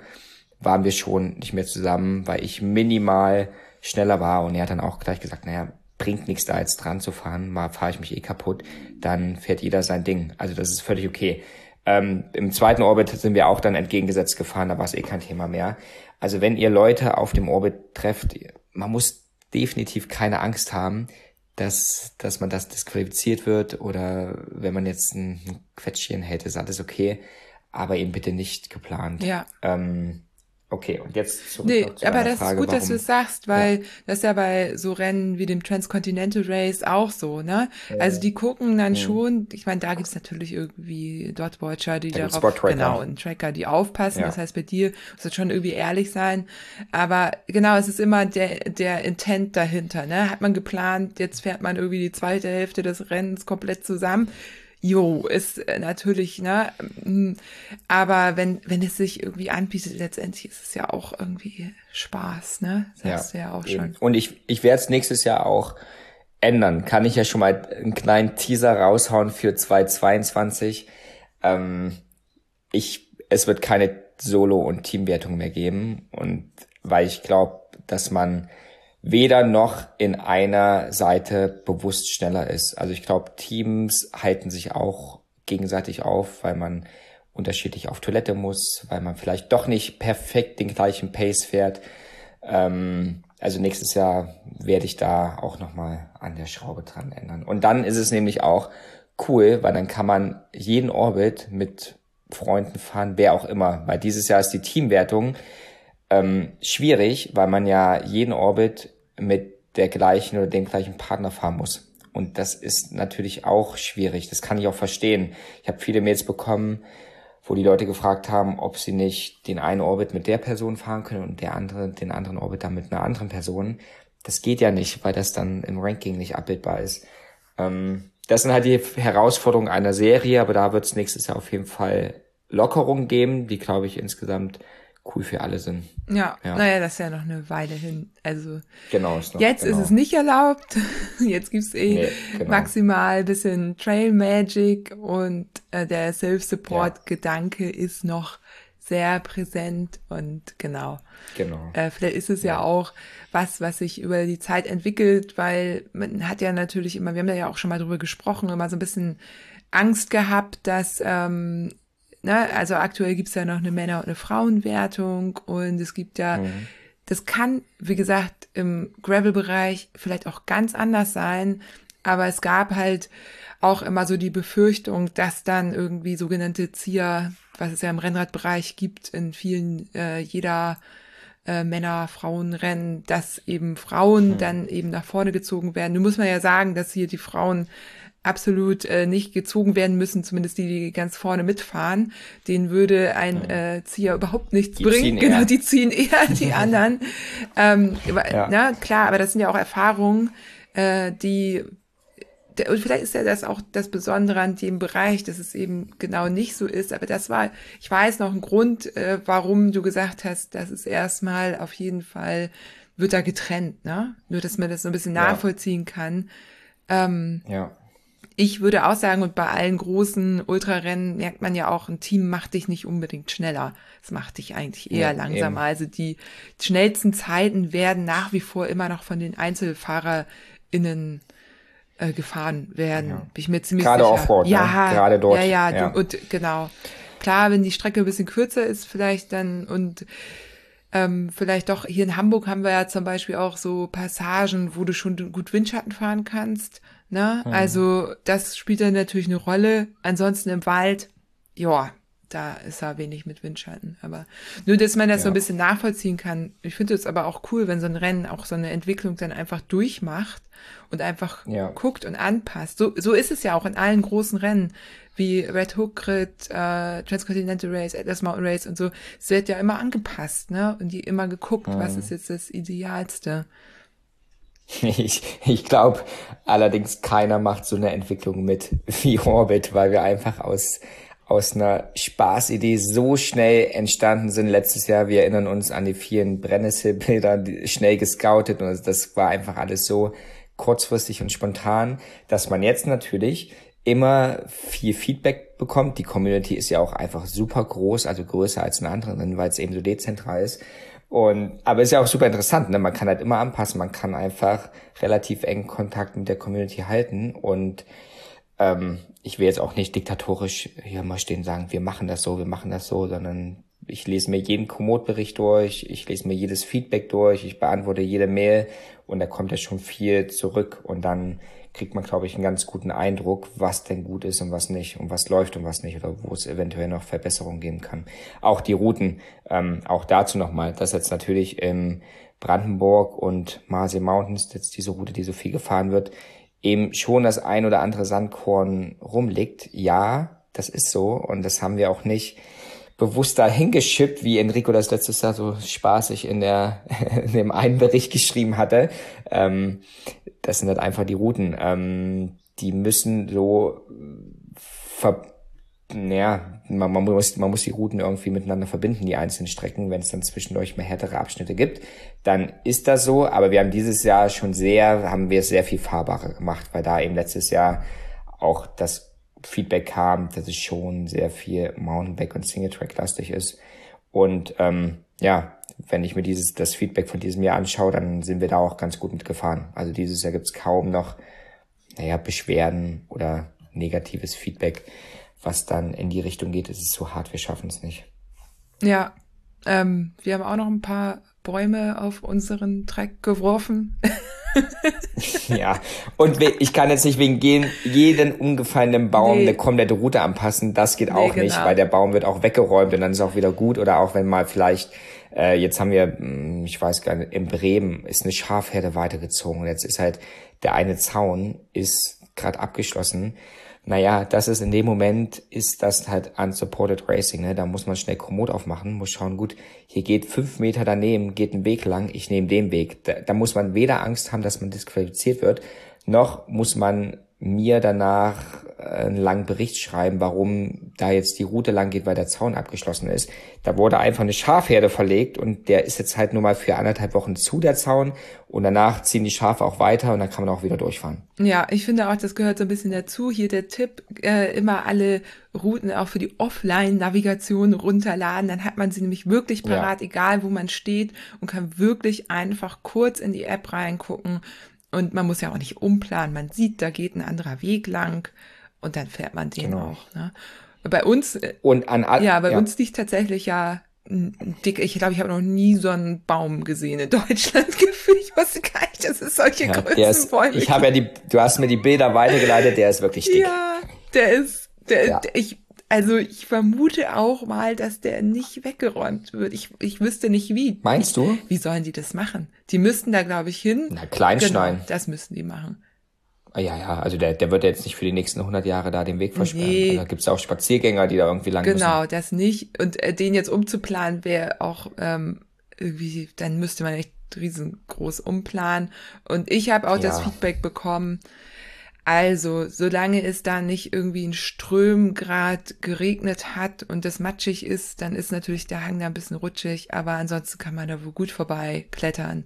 waren wir schon nicht mehr zusammen, weil ich minimal schneller war und er hat dann auch gleich gesagt, naja, bringt nichts da jetzt dran zu fahren, mal fahre ich mich eh kaputt, dann fährt jeder sein Ding. Also das ist völlig okay. Ähm, Im zweiten Orbit sind wir auch dann entgegengesetzt gefahren, da war es eh kein Thema mehr. Also wenn ihr Leute auf dem Orbit trefft, man muss definitiv keine Angst haben, dass, dass man das disqualifiziert wird oder wenn man jetzt ein Quetschchen hätte, ist alles okay, aber eben bitte nicht geplant. Ja. Ähm, Okay, und jetzt zurück nee, zu aber das Frage, ist gut, warum, dass du es sagst, weil ja. das ist ja bei so Rennen wie dem Transcontinental Race auch so, ne? Ja. Also die gucken dann ja. schon, ich meine, da gibt's natürlich irgendwie Dotwatcher, die da darauf, genau, und Tracker, die aufpassen. Das heißt, bei dir muss es schon irgendwie ehrlich sein. Aber genau, es ist immer der, der Intent dahinter, ne? Hat man geplant, jetzt fährt man irgendwie die zweite Hälfte des Rennens komplett zusammen jo, ist äh, natürlich, ne, mm, aber wenn, wenn es sich irgendwie anbietet, letztendlich ist es ja auch irgendwie Spaß, ne? Das ja, du ja auch schon. Und ich, ich werde es nächstes Jahr auch ändern. Kann ich ja schon mal einen kleinen Teaser raushauen für 2022. Ähm, ich, es wird keine Solo- und Teamwertung mehr geben und weil ich glaube, dass man weder noch in einer Seite bewusst schneller ist. Also ich glaube, Teams halten sich auch gegenseitig auf, weil man unterschiedlich auf Toilette muss, weil man vielleicht doch nicht perfekt den gleichen Pace fährt. Ähm, also nächstes Jahr werde ich da auch nochmal an der Schraube dran ändern. Und dann ist es nämlich auch cool, weil dann kann man jeden Orbit mit Freunden fahren, wer auch immer. Weil dieses Jahr ist die Teamwertung ähm, schwierig, weil man ja jeden Orbit mit der gleichen oder dem gleichen Partner fahren muss. Und das ist natürlich auch schwierig. Das kann ich auch verstehen. Ich habe viele Mails bekommen, wo die Leute gefragt haben, ob sie nicht den einen Orbit mit der Person fahren können und der andere, den anderen Orbit dann mit einer anderen Person. Das geht ja nicht, weil das dann im Ranking nicht abbildbar ist. Ähm, das sind halt die Herausforderungen einer Serie, aber da wird es nächstes Jahr auf jeden Fall Lockerungen geben, die, glaube ich, insgesamt cool für alle sind. Ja, ja, naja, das ist ja noch eine Weile hin. Also genau, ist noch, jetzt genau. ist es nicht erlaubt. [laughs] Jetzt gibt's eh nee, genau. maximal bisschen Trail Magic und äh, der Self-Support-Gedanke ja. ist noch sehr präsent und genau. Genau. Äh, vielleicht ist es ja. ja. auch was, was sich über die Zeit entwickelt, weil man hat ja natürlich immer, wir haben ja auch schon mal drüber gesprochen, immer so ein bisschen Angst gehabt, dass ähm, Ne? Also aktuell gibt's ja noch eine Männer- und eine Frauenwertung und es gibt ja, mhm. das kann, wie gesagt, im Gravel-Bereich vielleicht auch ganz anders sein, aber es gab halt auch immer so die Befürchtung, dass dann irgendwie sogenannte Zieher, was es ja im Rennradbereich gibt, in vielen, äh, jeder äh, Männer, Frauen Rennen, dass eben Frauen mhm. dann eben nach vorne gezogen werden. Nun muss man ja sagen, dass hier die Frauen absolut äh, nicht gezogen werden müssen, zumindest die, die ganz vorne mitfahren. Den würde ein äh, Zieher überhaupt nichts die bringen. [laughs] Genau, die ziehen eher [laughs] die anderen. ähm, ja. na, klar, aber das sind ja auch Erfahrungen, äh, die und vielleicht ist ja das auch das Besondere an dem Bereich, dass es eben genau nicht so ist. Aber das war, ich weiß noch ein Grund, äh, warum du gesagt hast, dass es erstmal auf jeden Fall wird da getrennt, ne? Nur, dass man das so ein bisschen nachvollziehen kann. Ähm, ja ich würde auch sagen, und bei allen großen Ultrarennen merkt man ja auch, ein Team macht dich nicht unbedingt schneller. Es macht dich eigentlich eher ja, langsamer. Eben. Also die schnellsten Zeiten werden nach wie vor immer noch von den EinzelfahrerInnen äh, gefahren werden. Ja. Bin ich mir ziemlich Gerade sicher. Offroad, ja, ne? gerade dort. Ja, ja, ja. Und genau. Klar, wenn die Strecke ein bisschen kürzer ist, vielleicht dann und ähm, vielleicht doch, hier in Hamburg haben wir ja zum Beispiel auch so Passagen, wo du schon gut Windschatten fahren kannst. Ne? Mhm. Also das spielt dann natürlich eine Rolle. Ansonsten im Wald, ja, da ist er wenig mit Windschatten. Aber nur, dass man das ja. so ein bisschen nachvollziehen kann. Ich finde es aber auch cool, wenn so ein Rennen auch so eine Entwicklung dann einfach durchmacht und einfach ja. guckt und anpasst. So, so ist es ja auch in allen großen Rennen wie Red Hook Rit, äh, Transcontinental Race, Atlas Mountain Race und so. Es wird ja immer angepasst, ne? Und die immer geguckt, mhm. was ist jetzt das Idealste. [laughs] Ich, ich glaube allerdings keiner macht so eine Entwicklung mit [laughs] wie Orbit, weil wir einfach aus aus einer Spaßidee so schnell entstanden sind letztes Jahr. Wir erinnern uns an die vielen Brennnessel-Bilder, schnell gescoutet und das war einfach alles so kurzfristig und spontan, dass man jetzt natürlich immer viel Feedback bekommt. Die Community ist ja auch einfach super groß, also größer als in anderen, weil es eben so dezentral ist. Und, aber ist ja auch super interessant, ne? Man kann halt immer anpassen, man kann einfach relativ engen Kontakt mit der Community halten. Und ähm, ich will jetzt auch nicht diktatorisch hier mal stehen sagen, wir machen das so, wir machen das so, sondern ich lese mir jeden Komoot-Bericht durch, ich lese mir jedes Feedback durch, ich beantworte jede Mail und da kommt ja schon viel zurück. Und dann kriegt man, glaube ich, einen ganz guten Eindruck, was denn gut ist und was nicht und was läuft und was nicht oder wo es eventuell noch Verbesserungen geben kann. Auch die Routen, ähm, auch dazu nochmal, dass jetzt natürlich in Brandenburg und Marseille Mountains, jetzt diese Route, die so viel gefahren wird, eben schon das ein oder andere Sandkorn rumliegt. Ja, das ist so und das haben wir auch nicht bewusst da hingeschippt, wie Enrico das letztes Jahr so spaßig in, der, [laughs] in dem einen Bericht geschrieben hatte. Ähm, das sind halt einfach die Routen. Ähm, die müssen so ver ja, man, man, muss, man muss die Routen irgendwie miteinander verbinden, die einzelnen Strecken. Wenn es dann zwischendurch mehr härtere Abschnitte gibt, dann ist das so. Aber wir haben dieses Jahr schon sehr, haben wir es sehr viel fahrbarer gemacht, weil da eben letztes Jahr auch das Feedback kam, dass es schon sehr viel Mountainbike und Singletrack-lastig ist. Und ähm, ja, wenn ich mir dieses das Feedback von diesem Jahr anschaue, dann sind wir da auch ganz gut mitgefahren. Also dieses Jahr gibt's kaum noch, naja, Beschwerden oder negatives Feedback, was dann in die Richtung geht. Es ist so hart, wir schaffen es nicht. Ja, ähm, wir haben auch noch ein paar Bäume auf unseren Track geworfen. [laughs] ja, und ich kann jetzt nicht wegen jeden umgefallenen Baum nee. eine komplette Route anpassen. Das geht auch nee, nicht, genau. weil der Baum wird auch weggeräumt und dann ist auch wieder gut. Oder auch wenn mal vielleicht, äh, jetzt haben wir, hm, ich weiß gar nicht, in Bremen ist eine Schafherde weitergezogen. Jetzt ist halt der eine Zaun ist gerade abgeschlossen naja, das ist in dem Moment, ist das halt unsupported Racing, ne? Da muss man schnell Komoot aufmachen, muss schauen, gut, hier geht fünf Meter daneben, geht ein Weg lang, ich nehme den Weg. Da, da muss man weder Angst haben, dass man disqualifiziert wird, noch muss man mir danach einen langen Bericht schreiben, warum da jetzt die Route lang geht, weil der Zaun abgeschlossen ist. Da wurde einfach eine Schafherde verlegt und der ist jetzt halt nur mal für anderthalb Wochen zu der Zaun und danach ziehen die Schafe auch weiter und dann kann man auch wieder durchfahren. Ja, ich finde auch, das gehört so ein bisschen dazu. Hier der Tipp, äh, immer alle Routen auch für die Offline-Navigation runterladen. Dann hat man sie nämlich wirklich parat, ja. egal wo man steht und kann wirklich einfach kurz in die App reingucken. Und man muss ja auch nicht umplanen. Man sieht, da geht ein anderer Weg lang und dann fährt man den genau. auch. Ne? Bei uns äh, und an ja, bei ja. uns liegt tatsächlich ja ein dick. Ich glaube, ich habe noch nie so einen Baum gesehen in [laughs] Deutschland gefühlt. Ich wusste gar nicht, dass es solche ja, Größen Bäume Ich habe ja die, du hast mir die Bilder weitergeleitet. Der ist wirklich dick. Ja, der ist, der, ja. ich, also ich vermute auch mal, dass der nicht weggeräumt wird. Ich, ich wüsste nicht wie. Meinst du? Wie sollen die das machen? Die müssten da, glaube ich, hin. Na, kleinschneiden. Genau, das müssen die machen. Ah, ja, ja, also der, der wird ja jetzt nicht für die nächsten 100 Jahre da den Weg versperren. Nee. Also da gibt's ja auch Spaziergänger, die da irgendwie lang Genau, müssen. das nicht. Und äh, den jetzt umzuplanen wäre auch ähm, irgendwie, dann müsste man echt riesengroß umplanen. Und ich habe auch ja. das Feedback bekommen, also, solange es da nicht irgendwie ein Strömgrad geregnet hat und das matschig ist, dann ist natürlich der Hang da ein bisschen rutschig, aber ansonsten kann man da wohl gut vorbei klettern.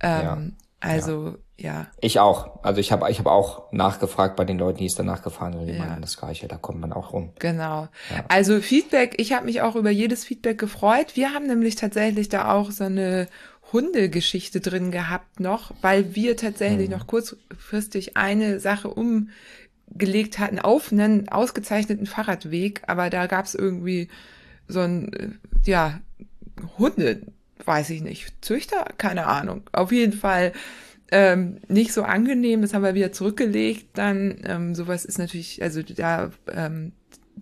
Ähm, ja. Also ja. Ich auch. Also ich habe ich hab auch nachgefragt bei den Leuten, die es danach gefahren sind. Die ja. das Gleiche. Da kommt man auch rum. Genau. Ja. Also Feedback. Ich habe mich auch über jedes Feedback gefreut. Wir haben nämlich tatsächlich da auch so eine Hundegeschichte drin gehabt noch, weil wir tatsächlich mhm. noch kurzfristig eine Sache umgelegt hatten auf einen ausgezeichneten Fahrradweg. Aber da gab es irgendwie so ein, äh, ja, Hunde weiß ich nicht, Züchter, keine Ahnung. Auf jeden Fall ähm, nicht so angenehm, das haben wir wieder zurückgelegt. Dann ähm, sowas ist natürlich, also da, ähm,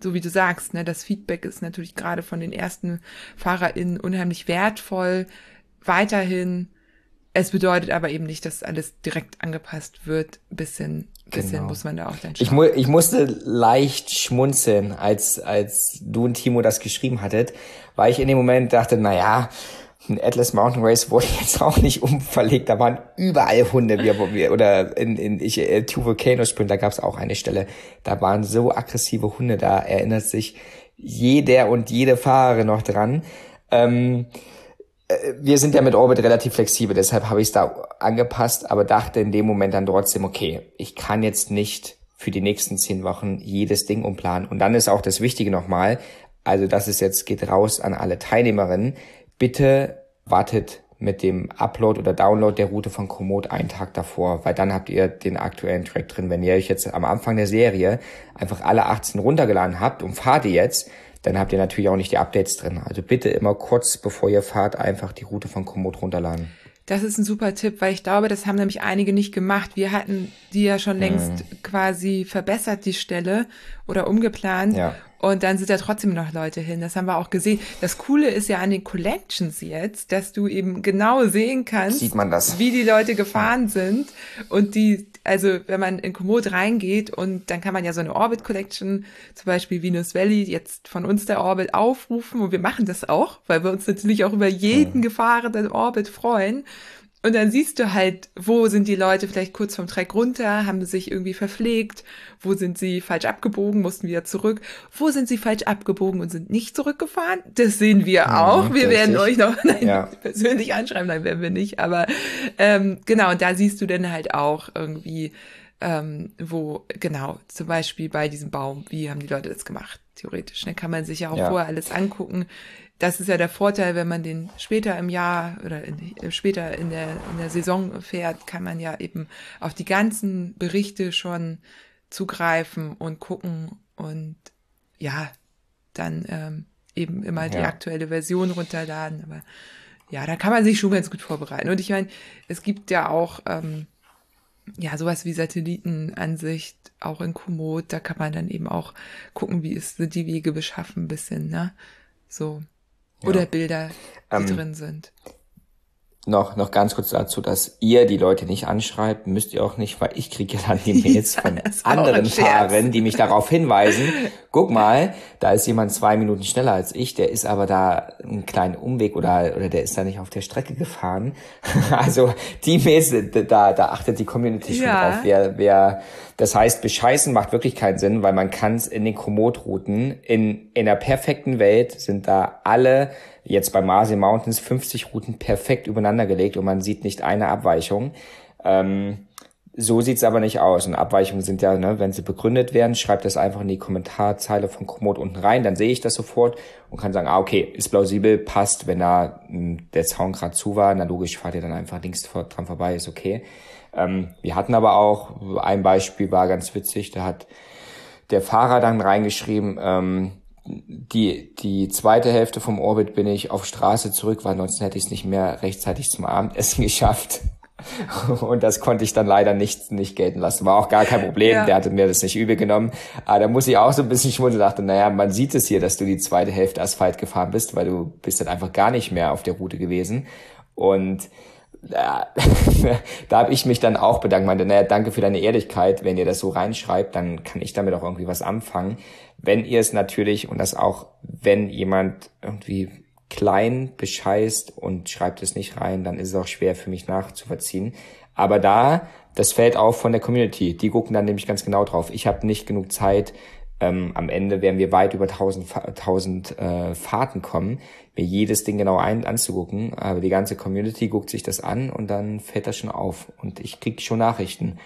so wie du sagst, ne, das Feedback ist natürlich gerade von den ersten FahrerInnen unheimlich wertvoll. Weiterhin, es bedeutet aber eben nicht, dass alles direkt angepasst wird. Bisschen, bisschen genau. muss man da auch dann schauen. Ich, mu ich musste leicht schmunzeln, als, als du und Timo das geschrieben hattet, weil ich in dem Moment dachte, na ja, ein Atlas Mountain Race wurde [laughs] jetzt auch nicht umverlegt. Da waren überall Hunde, wie, wie, oder in, in ich, äh, Two Volcano Sprint, da gab es auch eine Stelle. Da waren so aggressive Hunde, da erinnert sich jeder und jede Fahrerin noch dran. Ähm, äh, wir sind ja mit Orbit relativ flexibel, deshalb habe ich es da angepasst, aber dachte in dem Moment dann trotzdem, okay, ich kann jetzt nicht für die nächsten zehn Wochen jedes Ding umplanen. Und dann ist auch das Wichtige nochmal, also das ist jetzt, geht raus an alle Teilnehmerinnen, bitte wartet mit dem Upload oder Download der Route von Komoot einen Tag davor, weil dann habt ihr den aktuellen Track drin. Wenn ihr euch jetzt am Anfang der Serie einfach alle 18 runtergeladen habt und fahrt ihr jetzt, dann habt ihr natürlich auch nicht die Updates drin. Also bitte immer kurz bevor ihr fahrt einfach die Route von Komoot runterladen. Das ist ein super Tipp, weil ich glaube, das haben nämlich einige nicht gemacht. Wir hatten die ja schon längst hm. quasi verbessert, die Stelle oder umgeplant. Ja. Und dann sind da trotzdem noch Leute hin. Das haben wir auch gesehen. Das Coole ist ja an den Collections jetzt, dass du eben genau sehen kannst, Sieht man das. wie die Leute gefahren sind. Und die, also wenn man in Komoot reingeht und dann kann man ja so eine Orbit Collection, zum Beispiel Venus Valley, jetzt von uns der Orbit aufrufen. Und wir machen das auch, weil wir uns natürlich auch über jeden mhm. gefahrenen Orbit freuen. Und dann siehst du halt, wo sind die Leute vielleicht kurz vom Track runter, haben sich irgendwie verpflegt, wo sind sie falsch abgebogen, mussten wieder zurück, wo sind sie falsch abgebogen und sind nicht zurückgefahren. Das sehen wir mhm, auch. wir werden euch noch [laughs] nein, ja. persönlich anschreiben, nein, werden wir nicht. Aber ähm, genau, und da siehst du dann halt auch irgendwie, ähm, wo, genau, zum Beispiel bei diesem Baum, wie haben die Leute das gemacht? Theoretisch. Dann kann man sich ja auch ja. vorher alles angucken das ist ja der Vorteil, wenn man den später im Jahr oder in, äh, später in der, in der Saison fährt, kann man ja eben auf die ganzen Berichte schon zugreifen und gucken und ja, dann ähm, eben immer ja. die aktuelle Version runterladen. Aber ja, da kann man sich schon ganz gut vorbereiten. Und ich meine, es gibt ja auch ähm, ja sowas wie Satellitenansicht auch in Komoot. Da kann man dann eben auch gucken, wie ist sind die Wege beschaffen, bisschen, ne? So. Oder ja. Bilder, die ähm, drin sind. Noch, noch ganz kurz dazu, dass ihr die Leute nicht anschreibt, müsst ihr auch nicht, weil ich kriege ja dann die [laughs] Mails von anderen Fahrern, die mich darauf hinweisen. [laughs] guck mal, da ist jemand zwei Minuten schneller als ich, der ist aber da einen kleinen Umweg oder, oder der ist da nicht auf der Strecke gefahren. [laughs] also teammäßig, da, da achtet die Community schon ja. drauf, wer, wer, das heißt, bescheißen macht wirklich keinen Sinn, weil man kann es in den Komoot-Routen, in, in der perfekten Welt sind da alle, jetzt bei Marsi Mountains, 50 Routen perfekt übereinander gelegt und man sieht nicht eine Abweichung. Ähm, so sieht's aber nicht aus. Und Abweichungen sind ja, ne, wenn sie begründet werden, schreibt das einfach in die Kommentarzeile von Komoot unten rein, dann sehe ich das sofort und kann sagen, ah, okay, ist plausibel, passt, wenn da mh, hm, der Zaun gerade zu war, na logisch, fahrt ihr dann einfach links dran vorbei, ist okay. Ähm, wir hatten aber auch, ein Beispiel war ganz witzig, da hat der Fahrer dann reingeschrieben, ähm, die, die zweite Hälfte vom Orbit bin ich auf Straße zurück, weil ansonsten hätte ich es nicht mehr rechtzeitig zum Abendessen [laughs] geschafft. [laughs] Und das konnte ich dann leider nicht, nicht gelten lassen. War auch gar kein Problem. Ja. Der hatte mir das nicht übel genommen. Aber da muss ich auch so ein bisschen schmunzeln. Dachte, naja, man sieht es hier, dass du die zweite Hälfte Asphalt gefahren bist, weil du bist dann einfach gar nicht mehr auf der Route gewesen. Und da, [laughs] da habe ich mich dann auch bedankt. Meinte, naja, danke für deine Ehrlichkeit. Wenn ihr das so reinschreibt, dann kann ich damit auch irgendwie was anfangen. Wenn ihr es natürlich, und das auch, wenn jemand irgendwie klein bescheißt und schreibt es nicht rein, dann ist es auch schwer für mich nachzuvollziehen. Aber da, das fällt auf von der Community. Die gucken dann nämlich ganz genau drauf. Ich habe nicht genug Zeit. Ähm, am Ende werden wir weit über 1000, 1000 äh, Fahrten kommen, mir jedes Ding genau ein, anzugucken. Aber die ganze Community guckt sich das an und dann fällt das schon auf. Und ich krieg schon Nachrichten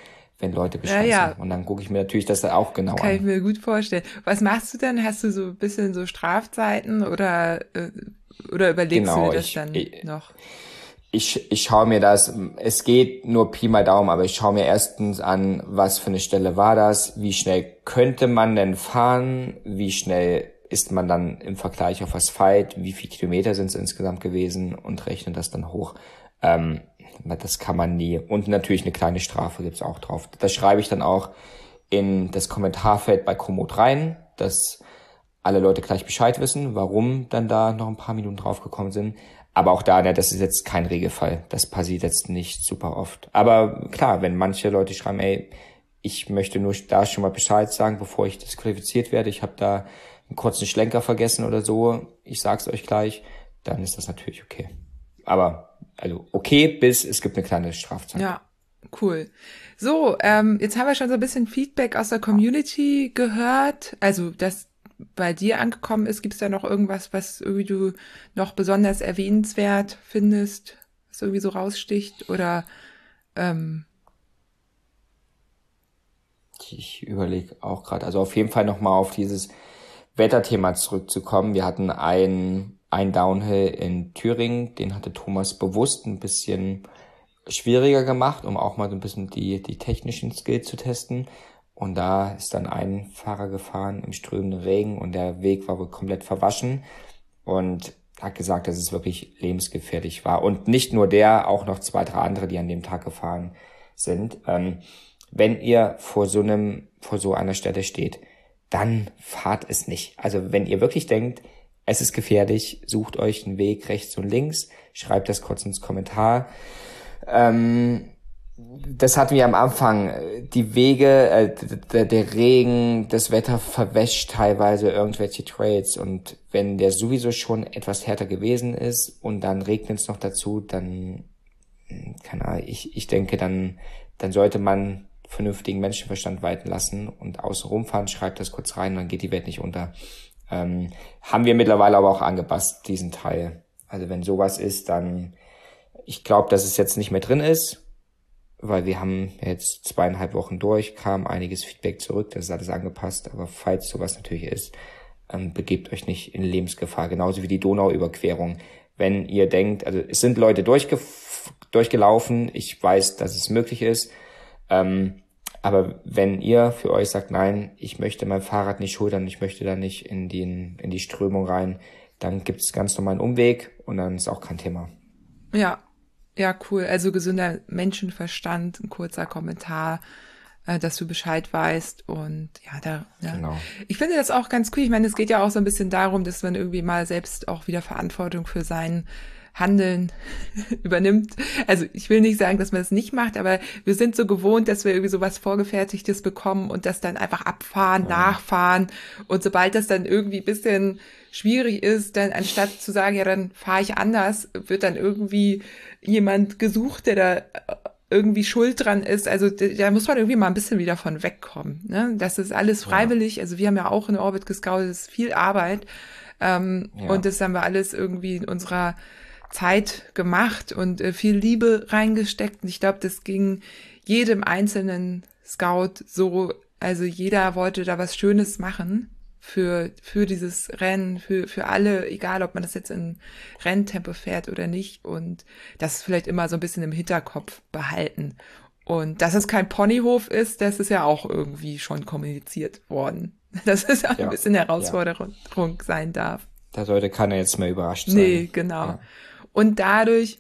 wenn Leute bescheißen. Ja, ja. Und dann gucke ich mir natürlich das auch genau Kann an. Kann ich mir gut vorstellen. Was machst du denn? Hast du so ein bisschen so Strafzeiten oder äh, oder überlegst genau, du dir das ich, dann ich, noch? Ich, ich schaue mir das, es geht nur Pi mal Daumen, aber ich schaue mir erstens an, was für eine Stelle war das, wie schnell könnte man denn fahren, wie schnell ist man dann im Vergleich auf Asphalt, wie viele Kilometer sind es insgesamt gewesen und rechne das dann hoch. Ähm, das kann man nie. Und natürlich eine kleine Strafe gibt's auch drauf. Das schreibe ich dann auch in das Kommentarfeld bei Komoot rein, dass alle Leute gleich Bescheid wissen, warum dann da noch ein paar Minuten draufgekommen sind. Aber auch da, ne, das ist jetzt kein Regelfall. Das passiert jetzt nicht super oft. Aber klar, wenn manche Leute schreiben, ey, ich möchte nur da schon mal Bescheid sagen, bevor ich disqualifiziert werde, ich habe da einen kurzen Schlenker vergessen oder so, ich sag's euch gleich, dann ist das natürlich okay. Aber also okay, bis es gibt eine kleine Strafzeit. Ja, cool. So, ähm, jetzt haben wir schon so ein bisschen Feedback aus der Community gehört. Also, dass bei dir angekommen ist? Gibt es da noch irgendwas, was irgendwie du noch besonders erwähnenswert findest, was irgendwie so raussticht? Oder ähm ich überlege auch gerade, also auf jeden Fall nochmal auf dieses Wetterthema zurückzukommen. Wir hatten ein, ein Downhill in Thüringen, den hatte Thomas bewusst ein bisschen schwieriger gemacht, um auch mal so ein bisschen die, die technischen Skills zu testen. Und da ist dann ein Fahrer gefahren im strömenden Regen und der Weg war wohl komplett verwaschen und hat gesagt, dass es wirklich lebensgefährlich war. Und nicht nur der, auch noch zwei, drei andere, die an dem Tag gefahren sind. Ähm, wenn ihr vor so einem, vor so einer Stelle steht, dann fahrt es nicht. Also wenn ihr wirklich denkt, es ist gefährlich, sucht euch einen Weg rechts und links, schreibt das kurz ins Kommentar. Ähm, das hatten wir am Anfang. Die Wege, äh, der, der Regen, das Wetter verwäscht teilweise irgendwelche Trails und wenn der sowieso schon etwas härter gewesen ist und dann regnet es noch dazu, dann keine Ahnung, ich, ich denke, dann, dann sollte man vernünftigen Menschenverstand walten lassen und außen rumfahren, schreibt das kurz rein, dann geht die Welt nicht unter. Ähm, haben wir mittlerweile aber auch angepasst, diesen Teil. Also wenn sowas ist, dann, ich glaube, dass es jetzt nicht mehr drin ist, weil wir haben jetzt zweieinhalb Wochen durch, kam einiges Feedback zurück, das ist alles angepasst, aber falls sowas natürlich ist, ähm, begebt euch nicht in Lebensgefahr, genauso wie die Donauüberquerung. Wenn ihr denkt, also es sind Leute durchge durchgelaufen, ich weiß, dass es möglich ist, ähm, aber wenn ihr für euch sagt, nein, ich möchte mein Fahrrad nicht schultern, ich möchte da nicht in die, in die Strömung rein, dann gibt es ganz normal einen Umweg und dann ist auch kein Thema. Ja, ja, cool. Also gesunder Menschenverstand, ein kurzer Kommentar, äh, dass du Bescheid weißt und ja, da. Ja. Genau. Ich finde das auch ganz cool. Ich meine, es geht ja auch so ein bisschen darum, dass man irgendwie mal selbst auch wieder Verantwortung für sein Handeln [laughs] übernimmt. Also ich will nicht sagen, dass man das nicht macht, aber wir sind so gewohnt, dass wir irgendwie sowas Vorgefertigtes bekommen und das dann einfach abfahren, ja. nachfahren. Und sobald das dann irgendwie bisschen schwierig ist, dann anstatt zu sagen, ja, dann fahre ich anders, wird dann irgendwie jemand gesucht, der da irgendwie schuld dran ist. Also da muss man irgendwie mal ein bisschen wieder von wegkommen. Ne? Das ist alles freiwillig. Ja. Also wir haben ja auch in Orbit gescoutet, das ist viel Arbeit. Ähm, ja. Und das haben wir alles irgendwie in unserer Zeit gemacht und äh, viel Liebe reingesteckt. Und ich glaube, das ging jedem einzelnen Scout so. Also jeder wollte da was Schönes machen für, für dieses Rennen, für, für alle, egal ob man das jetzt in Renntempo fährt oder nicht. Und das ist vielleicht immer so ein bisschen im Hinterkopf behalten. Und dass es kein Ponyhof ist, das ist ja auch irgendwie schon kommuniziert worden. [laughs] Dass es auch ja, ein bisschen Herausforderung ja. sein darf. Da sollte keiner jetzt mehr überrascht sein. Nee, genau. Ja. Und dadurch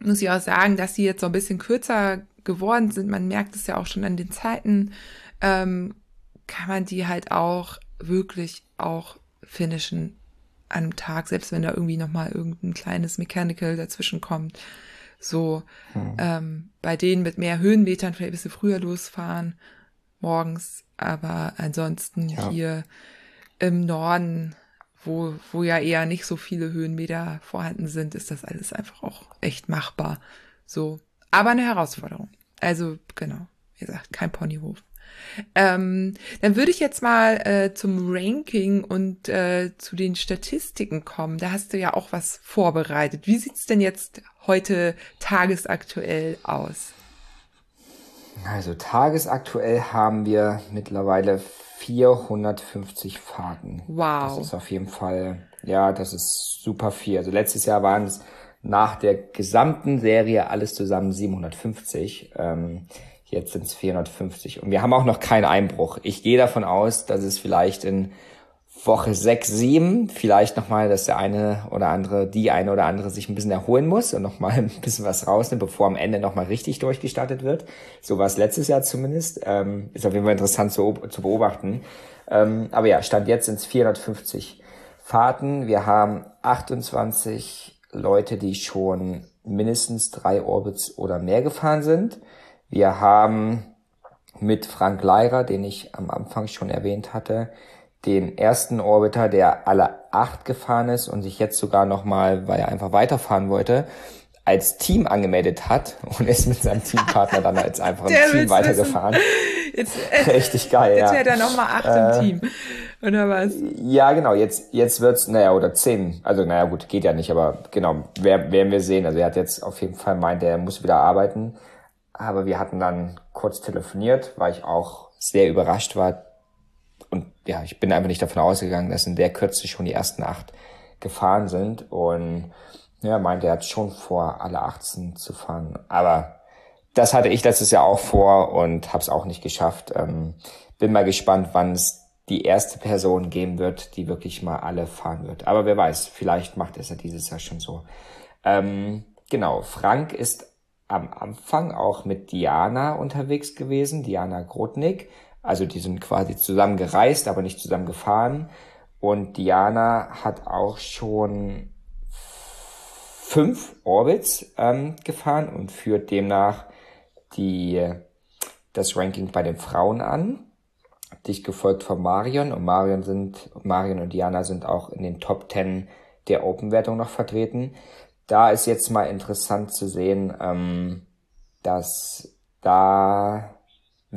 muss ich auch sagen, dass sie jetzt so ein bisschen kürzer geworden sind. Man merkt es ja auch schon an den Zeiten. Ähm, kann man die halt auch wirklich auch finishen an einem Tag, selbst wenn da irgendwie nochmal irgendein kleines Mechanical dazwischen kommt. So, hm. ähm, bei denen mit mehr Höhenmetern vielleicht ein bisschen früher losfahren, morgens, aber ansonsten ja. hier im Norden wo, wo ja eher nicht so viele Höhenmeter vorhanden sind, ist das alles einfach auch echt machbar. So. Aber eine Herausforderung. Also, genau. Wie gesagt, kein Ponyhof. Ähm, dann würde ich jetzt mal äh, zum Ranking und äh, zu den Statistiken kommen. Da hast du ja auch was vorbereitet. Wie sieht's denn jetzt heute tagesaktuell aus? Also tagesaktuell haben wir mittlerweile 450 Fahrten. Wow. Das ist auf jeden Fall, ja, das ist super viel. Also letztes Jahr waren es nach der gesamten Serie alles zusammen 750. Ähm, jetzt sind es 450. Und wir haben auch noch keinen Einbruch. Ich gehe davon aus, dass es vielleicht in Woche 6, 7 vielleicht nochmal, dass der eine oder andere, die eine oder andere sich ein bisschen erholen muss und nochmal [laughs] ein bisschen was rausnimmt, bevor am Ende nochmal richtig durchgestartet wird. So war es letztes Jahr zumindest. Ähm, ist auf jeden Fall interessant zu, zu beobachten. Ähm, aber ja, Stand jetzt sind es 450 Fahrten. Wir haben 28 Leute, die schon mindestens drei Orbits oder mehr gefahren sind. Wir haben mit Frank Leirer, den ich am Anfang schon erwähnt hatte, den ersten Orbiter, der alle acht gefahren ist und sich jetzt sogar nochmal, weil er einfach weiterfahren wollte, als Team angemeldet hat und ist mit seinem Teampartner dann als einfach ein Team weitergefahren. Jetzt, äh, [laughs] Richtig geil, jetzt ja. Jetzt wäre er nochmal acht äh, im Team. Oder was? Ja, genau. Jetzt, jetzt wird's, naja, oder zehn. Also, naja, gut, geht ja nicht, aber genau, werden wir sehen. Also, er hat jetzt auf jeden Fall meint, er muss wieder arbeiten. Aber wir hatten dann kurz telefoniert, weil ich auch sehr überrascht war, ja, ich bin einfach nicht davon ausgegangen, dass in der Kürze schon die ersten acht gefahren sind. Und ja, meinte, er hat schon vor, alle 18 zu fahren. Aber das hatte ich letztes Jahr auch vor und habe es auch nicht geschafft. Ähm, bin mal gespannt, wann es die erste Person geben wird, die wirklich mal alle fahren wird. Aber wer weiß, vielleicht macht es ja dieses Jahr schon so. Ähm, genau, Frank ist am Anfang auch mit Diana unterwegs gewesen, Diana Grotnik. Also die sind quasi zusammen gereist, aber nicht zusammen gefahren. Und Diana hat auch schon fünf Orbits ähm, gefahren und führt demnach die, das Ranking bei den Frauen an. Dicht gefolgt von Marion und Marion sind, Marion und Diana sind auch in den Top Ten der Open-Wertung noch vertreten. Da ist jetzt mal interessant zu sehen, ähm, dass da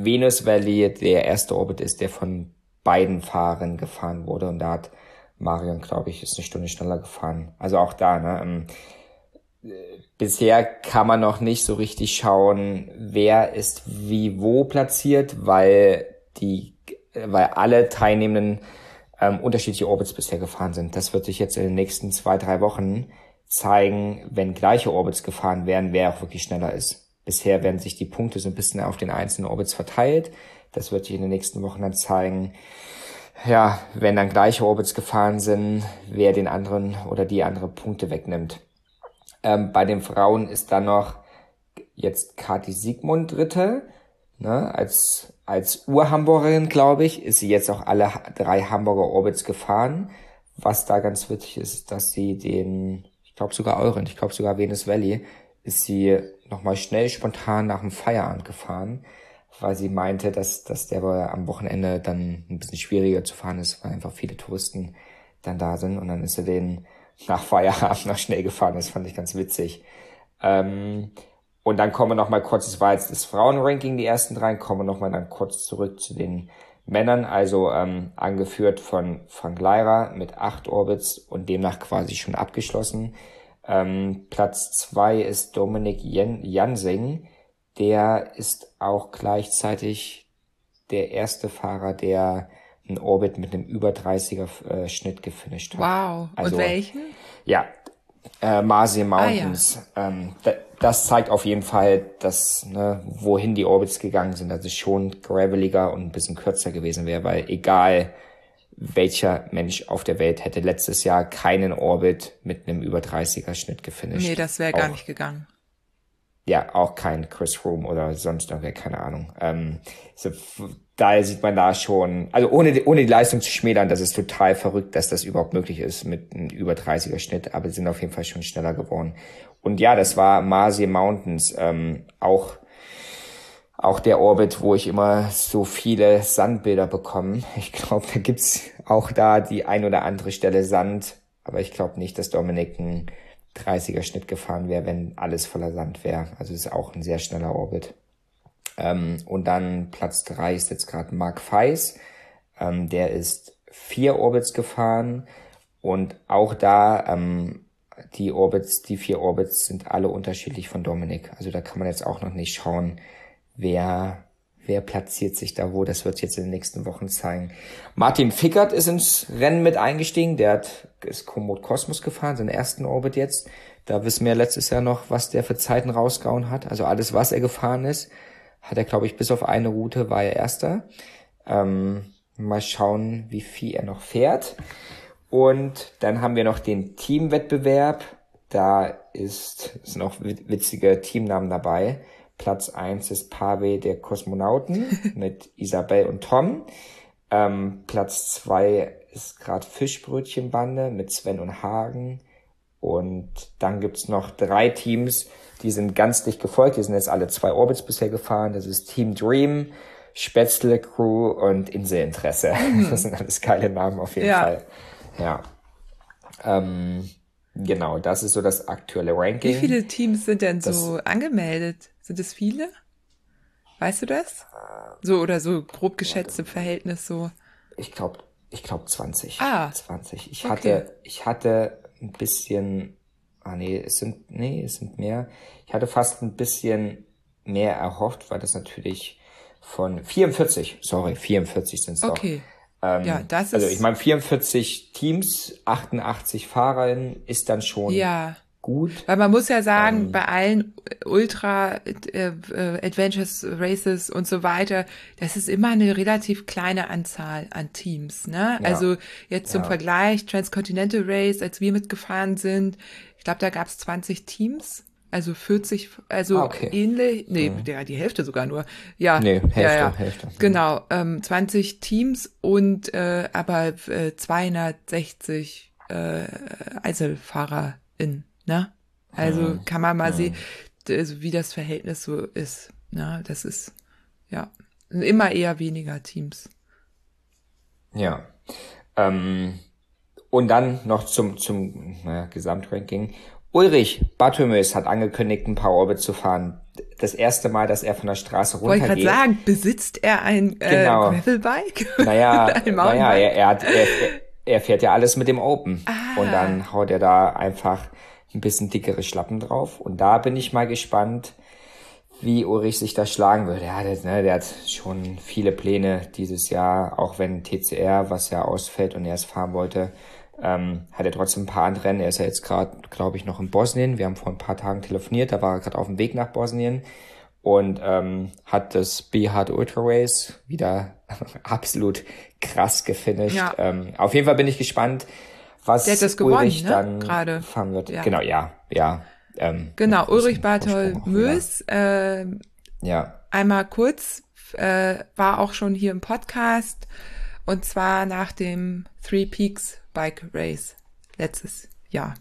Venus Valley der erste Orbit ist, der von beiden Fahrern gefahren wurde. Und da hat Marion, glaube ich, ist eine Stunde schneller gefahren. Also auch da, ne? Ähm, bisher kann man noch nicht so richtig schauen, wer ist wie wo platziert, weil die, weil alle Teilnehmenden ähm, unterschiedliche Orbits bisher gefahren sind. Das wird sich jetzt in den nächsten zwei, drei Wochen zeigen, wenn gleiche Orbits gefahren werden, wer auch wirklich schneller ist. Bisher werden sich die Punkte so ein bisschen auf den einzelnen Orbits verteilt. Das wird sich in den nächsten Wochen dann zeigen. Ja, wenn dann gleiche Orbits gefahren sind, wer den anderen oder die andere Punkte wegnimmt. Ähm, bei den Frauen ist dann noch jetzt Kati Siegmund Dritte. Ne, als, als Ur-Hamburgerin, glaube ich, ist sie jetzt auch alle drei Hamburger Orbits gefahren. Was da ganz witzig ist, dass sie den glaube sogar euren, ich glaube sogar Venus Valley, ist sie nochmal schnell spontan nach dem Feierabend gefahren, weil sie meinte, dass, dass der am Wochenende dann ein bisschen schwieriger zu fahren ist, weil einfach viele Touristen dann da sind und dann ist er den nach Feierabend noch schnell gefahren. Das fand ich ganz witzig. Ähm, und dann kommen wir noch mal kurz, das war jetzt das Frauenranking, die ersten drei, kommen wir noch mal dann kurz zurück zu den Männern, also ähm, angeführt von Frank Leira mit acht Orbits und demnach quasi schon abgeschlossen. Ähm, Platz zwei ist Dominik Jan Jansing. Der ist auch gleichzeitig der erste Fahrer, der einen Orbit mit einem über 30er äh, Schnitt gefinisht hat. Wow. Also, und welchen? Ja, äh, Marseille Mountains. Ah, ja. ähm, das zeigt auf jeden Fall, dass ne, wohin die Orbits gegangen sind, dass es schon graveliger und ein bisschen kürzer gewesen wäre, weil egal welcher Mensch auf der Welt hätte letztes Jahr keinen Orbit mit einem über 30er Schnitt gefinisht. Nee, das wäre gar nicht gegangen. Ja, auch kein Chris Room oder sonst irgendwer, keine Ahnung. Ähm, so, daher sieht man da schon, also ohne die, ohne die Leistung zu schmälern, das ist total verrückt, dass das überhaupt möglich ist mit einem über 30er Schnitt, aber sie sind auf jeden Fall schon schneller geworden. Und ja, das war Marseille Mountains, ähm, auch auch der Orbit, wo ich immer so viele Sandbilder bekomme. Ich glaube, da gibt's auch da die ein oder andere Stelle Sand, aber ich glaube nicht, dass Dominik ein 30er Schnitt gefahren wäre, wenn alles voller Sand wäre. Also ist auch ein sehr schneller Orbit. Ähm, und dann Platz drei ist jetzt gerade Mark Feis. Ähm, der ist vier Orbits gefahren und auch da ähm, die Orbits, die vier Orbits sind alle unterschiedlich von Dominik. Also da kann man jetzt auch noch nicht schauen, wer, wer platziert sich da wo. Das wird jetzt in den nächsten Wochen zeigen. Martin Fickert ist ins Rennen mit eingestiegen. Der hat, ist Komoot Kosmos gefahren, seinen ersten Orbit jetzt. Da wissen wir letztes Jahr noch, was der für Zeiten rausgehauen hat. Also alles, was er gefahren ist, hat er, glaube ich, bis auf eine Route war er erster. Ähm, mal schauen, wie viel er noch fährt. Und dann haben wir noch den Teamwettbewerb. Da ist, sind auch witzige Teamnamen dabei. Platz eins ist Pave der Kosmonauten [laughs] mit Isabel und Tom. Ähm, Platz zwei ist gerade Fischbrötchenbande mit Sven und Hagen. Und dann gibt's noch drei Teams, die sind ganz dicht gefolgt. Die sind jetzt alle zwei Orbits bisher gefahren. Das ist Team Dream, Spätzle Crew und Inselinteresse. Mhm. [laughs] Das sind alles geile Namen auf jeden ja. Fall. Ja. Ähm, genau, das ist so das aktuelle Ranking. Wie viele Teams sind denn das, so angemeldet? Sind es viele? Weißt du das? So oder so grob geschätzte Verhältnis so. Ich glaube, ich glaube 20. Ah. 20. Ich okay. hatte, ich hatte ein bisschen, ah nee, es sind, nee, es sind mehr. Ich hatte fast ein bisschen mehr erhofft, weil das natürlich von 44, sorry, 44 sind es okay. doch. Okay. Ähm, ja, das also ist. Also ich meine, 44 Teams, 88 Fahrerinnen ist dann schon ja. Gut. Weil man muss ja sagen, ähm, bei allen Ultra äh, äh, Adventures Races und so weiter, das ist immer eine relativ kleine Anzahl an Teams. Ne? Ja. Also jetzt zum ja. Vergleich, Transcontinental Race, als wir mitgefahren sind, ich glaube, da gab es 20 Teams. Also 40, also ah, okay. ähnlich, nee, mhm. der, die Hälfte sogar nur. Ja, nee, Hälfte, ja, ja. Hälfte. Genau, ähm, 20 Teams und äh, aber äh, 260 äh, EinzelfahrerInnen, ne? Also mhm. kann man mal mhm. sehen, also wie das Verhältnis so ist. Ne? Das ist, ja, immer eher weniger Teams. Ja. Ähm, und dann noch zum, zum naja, Gesamtranking. Ulrich Barthelmös hat angekündigt, ein paar Orbit zu fahren. Das erste Mal, dass er von der Straße runtergeht. Wollte ich gerade sagen, besitzt er ein äh, genau. Gravelbike? [laughs] Naja, [laughs] naja er, er, hat, er, er fährt ja alles mit dem Open. Ah. Und dann haut er da einfach ein bisschen dickere Schlappen drauf. Und da bin ich mal gespannt, wie Ulrich sich da schlagen würde. Ja, der, ne, der hat schon viele Pläne dieses Jahr, auch wenn TCR, was ja ausfällt und er es fahren wollte, ähm, hat er trotzdem ein paar andere Rennen. Er ist ja jetzt gerade, glaube ich, noch in Bosnien. Wir haben vor ein paar Tagen telefoniert, da war er gerade auf dem Weg nach Bosnien und ähm, hat das Be Hard Ultra Race wieder [laughs] absolut krass gefinisht. Ja. Ähm, auf jeden Fall bin ich gespannt, was Der hat das Ulrich ne? dann Gerade. fahren wird. Ja. Genau, ja, ja. Ähm, genau, Ulrich Bartol Mös. Äh, ja. Einmal kurz, äh, war auch schon hier im Podcast und zwar nach dem Three Peaks Bike Race letztes Jahr.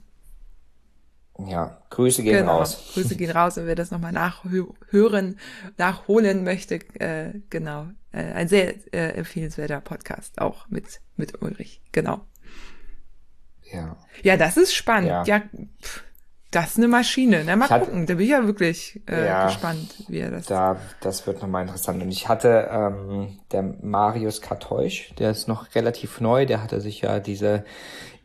Ja, Grüße gehen genau, raus. Grüße gehen [laughs] raus, und wer das nochmal nachhören, nachholen möchte. Äh, genau, äh, ein sehr äh, empfehlenswerter Podcast, auch mit, mit Ulrich, genau. Ja. Ja, das ist spannend. Ja, ja pff, das ist eine Maschine. Na, mal gucken, da bin ich ja wirklich äh, ja, gespannt, wie er das. Da, das wird nochmal interessant. Und ich hatte ähm, der Marius Kartäusch, der ist noch relativ neu, der hatte sich ja diese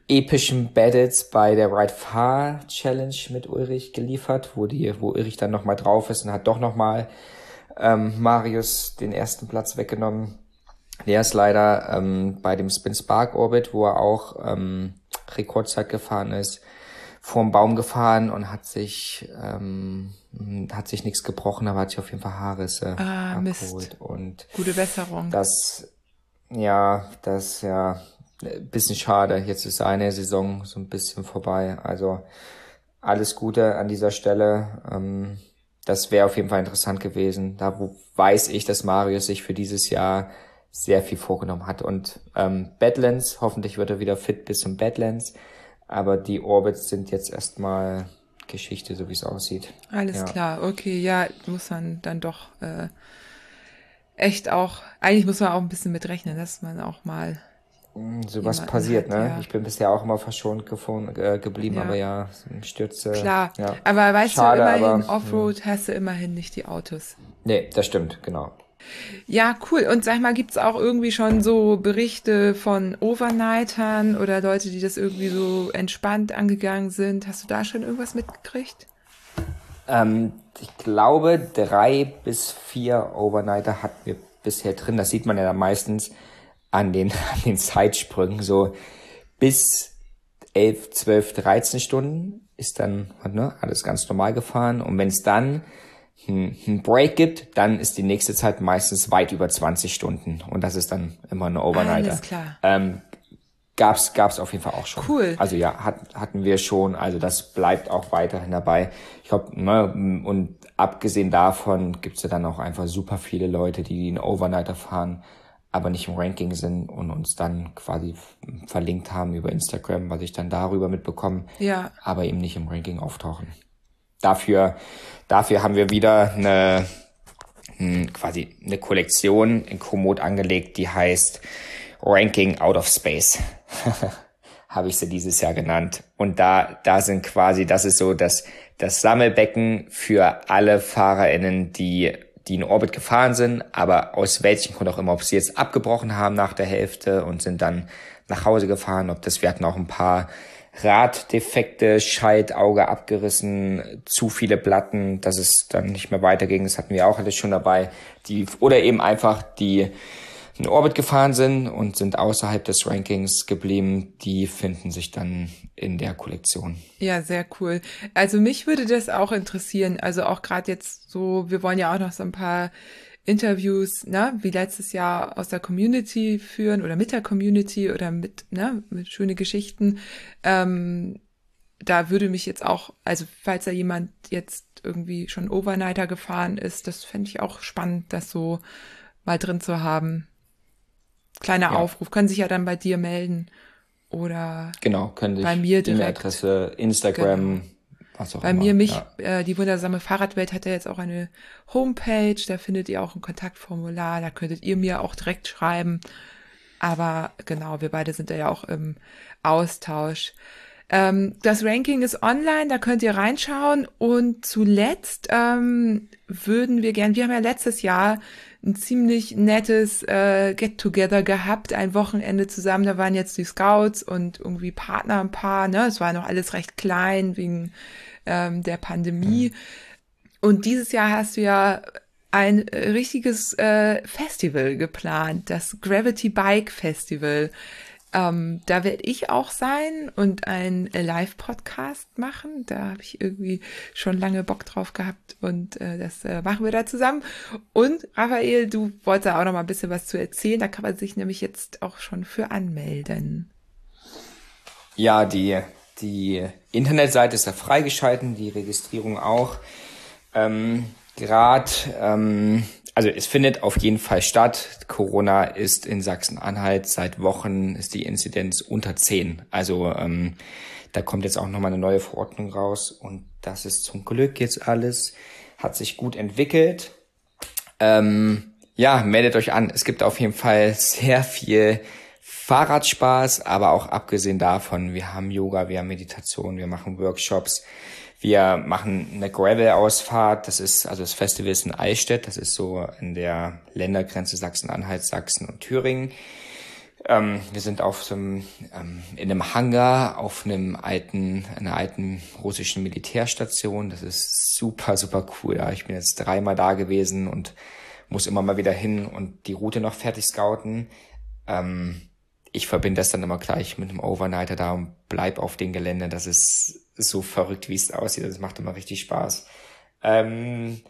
epischen Battles bei der Ride Far Challenge mit Ulrich geliefert, wo die, wo Ulrich dann nochmal drauf ist und hat doch nochmal ähm, Marius den ersten Platz weggenommen. Der ist leider ähm, bei dem Spin Spark Orbit, wo er auch ähm, Rekordzeit gefahren ist, vorm Baum gefahren und hat sich ähm, hat sich nichts gebrochen, aber hat sich auf jeden Fall Haarrisse ah, abgeholt. Mist. Und Gute Besserung. Das, ja, das ja bisschen schade. Jetzt ist eine Saison so ein bisschen vorbei. Also alles Gute an dieser Stelle. Ähm, das wäre auf jeden Fall interessant gewesen. Da wo weiß ich, dass Marius sich für dieses Jahr sehr viel vorgenommen hat. Und ähm, Badlands, hoffentlich wird er wieder fit bis zum Badlands. Aber die Orbits sind jetzt erstmal Geschichte, so wie es aussieht. Alles ja. klar, okay, ja, muss man dann doch äh, echt auch, eigentlich muss man auch ein bisschen mitrechnen, dass man auch mal hm, sowas passiert, hat, ne? Ja. Ich bin bisher auch immer verschont gefunden, äh, geblieben, ja. aber ja, Stürze. Klar, ja. aber weißt Schade, du, immerhin aber, Offroad hm. hast du immerhin nicht die Autos. Nee, das stimmt, genau. Ja, cool. Und sag mal, gibt's auch irgendwie schon so Berichte von Overnightern oder Leute, die das irgendwie so entspannt angegangen sind? Hast du da schon irgendwas mitgekriegt? Ähm, ich glaube, drei bis vier Overnighter hatten wir bisher drin. Das sieht man ja dann meistens an den, [laughs] an den Zeitsprüngen. So bis elf, zwölf, dreizehn Stunden ist dann ne, alles ganz normal gefahren. Und wenn es dann einen Break gibt, dann ist die nächste Zeit meistens weit über 20 Stunden und das ist dann immer eine Overnighter. Alles klar. Ähm, gab's gab's auf jeden Fall auch schon. Cool. Also ja, hat, hatten wir schon. Also das bleibt auch weiterhin dabei. Ich glaube, ne, und abgesehen davon gibt's ja dann auch einfach super viele Leute, die den Overnighter fahren, aber nicht im Ranking sind und uns dann quasi verlinkt haben über Instagram, was ich dann darüber mitbekomme, ja. aber eben nicht im Ranking auftauchen. Dafür, dafür haben wir wieder eine hm, quasi eine Kollektion in Komoot angelegt, die heißt Ranking Out of Space. [laughs] habe ich sie dieses Jahr genannt. Und da, da sind quasi, das ist so das, das Sammelbecken für alle FahrerInnen, die die in Orbit gefahren sind, aber aus welchem Grund auch immer, ob sie jetzt abgebrochen haben nach der Hälfte und sind dann nach Hause gefahren, ob das, wir hatten auch ein paar Raddefekte, Schaltauge abgerissen, zu viele Platten, dass es dann nicht mehr weiterging, das hatten wir auch alles schon dabei, die, oder eben einfach die in Orbit gefahren sind und sind außerhalb des Rankings geblieben, die finden sich dann in der Kollektion. Ja, sehr cool. Also mich würde das auch interessieren. Also auch gerade jetzt so, wir wollen ja auch noch so ein paar Interviews, ne, wie letztes Jahr aus der Community führen oder mit der Community oder mit, ne, mit schöne Geschichten. Ähm, da würde mich jetzt auch, also falls da jemand jetzt irgendwie schon Overnighter gefahren ist, das fände ich auch spannend, das so mal drin zu haben. Kleiner ja. Aufruf, können sich ja dann bei dir melden oder genau, können sich bei mir direkt. E-Mail-Adresse, Instagram, genau. Bei immer. mir mich, ja. äh, die wundersame Fahrradwelt hat ja jetzt auch eine Homepage, da findet ihr auch ein Kontaktformular, da könntet ihr mir auch direkt schreiben. Aber genau, wir beide sind da ja auch im Austausch. Ähm, das Ranking ist online, da könnt ihr reinschauen. Und zuletzt ähm, würden wir gern, wir haben ja letztes Jahr ein ziemlich nettes äh, Get-Together gehabt, ein Wochenende zusammen. Da waren jetzt die Scouts und irgendwie Partner ein paar. Ne? Es war noch alles recht klein wegen ähm, der Pandemie. Mhm. Und dieses Jahr hast du ja ein richtiges äh, Festival geplant, das Gravity Bike Festival. Ähm, da werde ich auch sein und ein Live-Podcast machen. Da habe ich irgendwie schon lange Bock drauf gehabt und äh, das äh, machen wir da zusammen. Und Raphael, du wolltest auch noch mal ein bisschen was zu erzählen. Da kann man sich nämlich jetzt auch schon für anmelden. Ja, die, die Internetseite ist ja freigeschalten, die Registrierung auch. Ähm, Gerade ähm, also es findet auf jeden Fall statt. Corona ist in Sachsen-Anhalt seit Wochen ist die Inzidenz unter 10. Also ähm, Da kommt jetzt auch nochmal eine neue Verordnung raus und das ist zum Glück jetzt alles, hat sich gut entwickelt. Ähm, ja, meldet euch an. Es gibt auf jeden Fall sehr viel Fahrradspaß, aber auch abgesehen davon, wir haben Yoga, wir haben Meditation, wir machen Workshops, wir machen eine Gravel-Ausfahrt. Das ist, also das Festival ist in Eichstätt. Das ist so in der Ländergrenze Sachsen-Anhalt, Sachsen und Thüringen. Ähm, wir sind auf so einem, ähm, in einem Hangar auf einem alten, einer alten russischen Militärstation. Das ist super, super cool. Ja, ich bin jetzt dreimal da gewesen und muss immer mal wieder hin und die Route noch fertig scouten. Ähm, ich verbinde das dann immer gleich mit einem Overnighter da und bleib auf dem Gelände. Das ist so verrückt, wie es aussieht. Das macht immer richtig Spaß. Ähm,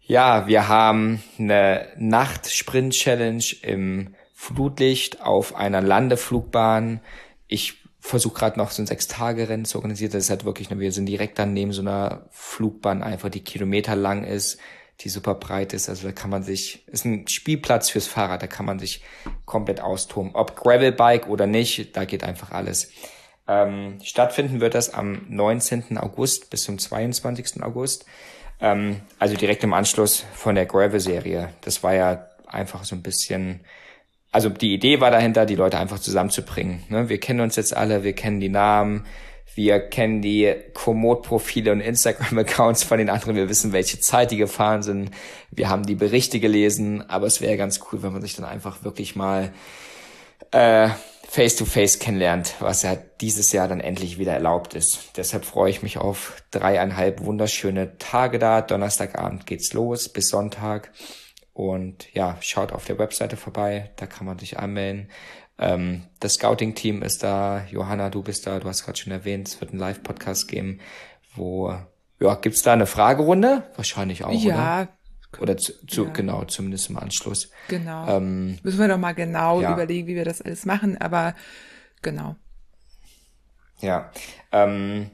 ja, wir haben eine Nacht-Sprint-Challenge im Flutlicht auf einer Landeflugbahn. Ich versuche gerade noch so ein Sechs-Tage-Rennen zu organisieren. Das ist halt wirklich, wir sind direkt dann neben so einer Flugbahn einfach, die Kilometer lang ist, die super breit ist. Also da kann man sich, ist ein Spielplatz fürs Fahrrad, da kann man sich komplett austoben. Ob Gravelbike oder nicht, da geht einfach alles. Ähm, stattfinden wird das am 19. August bis zum 22. August. Ähm, also direkt im Anschluss von der Gravel-Serie. Das war ja einfach so ein bisschen, also die Idee war dahinter, die Leute einfach zusammenzubringen. Ne? Wir kennen uns jetzt alle, wir kennen die Namen, wir kennen die Komoot-Profile und Instagram-Accounts von den anderen. Wir wissen, welche Zeit die gefahren sind. Wir haben die Berichte gelesen. Aber es wäre ganz cool, wenn man sich dann einfach wirklich mal äh, face-to-face kennenlernt, was ja dieses Jahr dann endlich wieder erlaubt ist. Deshalb freue ich mich auf dreieinhalb wunderschöne Tage da. Donnerstagabend geht's los bis Sonntag. Und ja, schaut auf der Webseite vorbei, da kann man sich anmelden. Ähm, das Scouting-Team ist da, Johanna, du bist da, du hast gerade schon erwähnt, es wird einen Live-Podcast geben, wo, ja, gibt's da eine Fragerunde? Wahrscheinlich auch, ja, oder? Oder zu, zu ja. genau, zumindest im Anschluss. Genau. Ähm, Müssen wir doch mal genau ja. überlegen, wie wir das alles machen, aber genau. Ja. Ähm,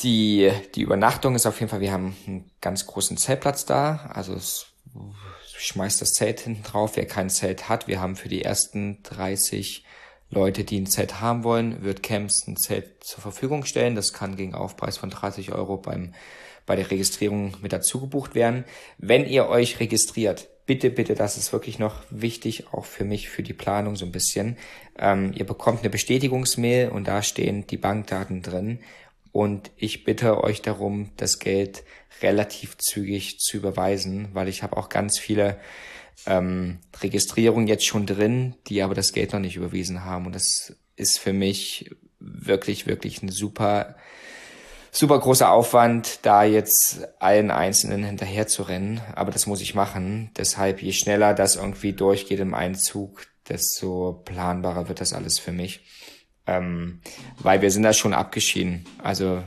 die, die Übernachtung ist auf jeden Fall, wir haben einen ganz großen Zeltplatz da. Also es schmeißt das Zelt hinten drauf. Wer kein Zelt hat, wir haben für die ersten 30 Leute, die ein Zelt haben wollen, wird Camps ein Zelt zur Verfügung stellen. Das kann gegen Aufpreis von 30 Euro beim bei der Registrierung mit dazu gebucht werden. Wenn ihr euch registriert, bitte, bitte, das ist wirklich noch wichtig, auch für mich, für die Planung so ein bisschen. Ähm, ihr bekommt eine Bestätigungsmail und da stehen die Bankdaten drin. Und ich bitte euch darum, das Geld relativ zügig zu überweisen, weil ich habe auch ganz viele ähm, Registrierungen jetzt schon drin, die aber das Geld noch nicht überwiesen haben. Und das ist für mich wirklich, wirklich eine super super großer Aufwand, da jetzt allen Einzelnen hinterher zu rennen. Aber das muss ich machen. Deshalb, je schneller das irgendwie durchgeht im Einzug, desto planbarer wird das alles für mich. Ähm, weil wir sind da schon abgeschieden. Also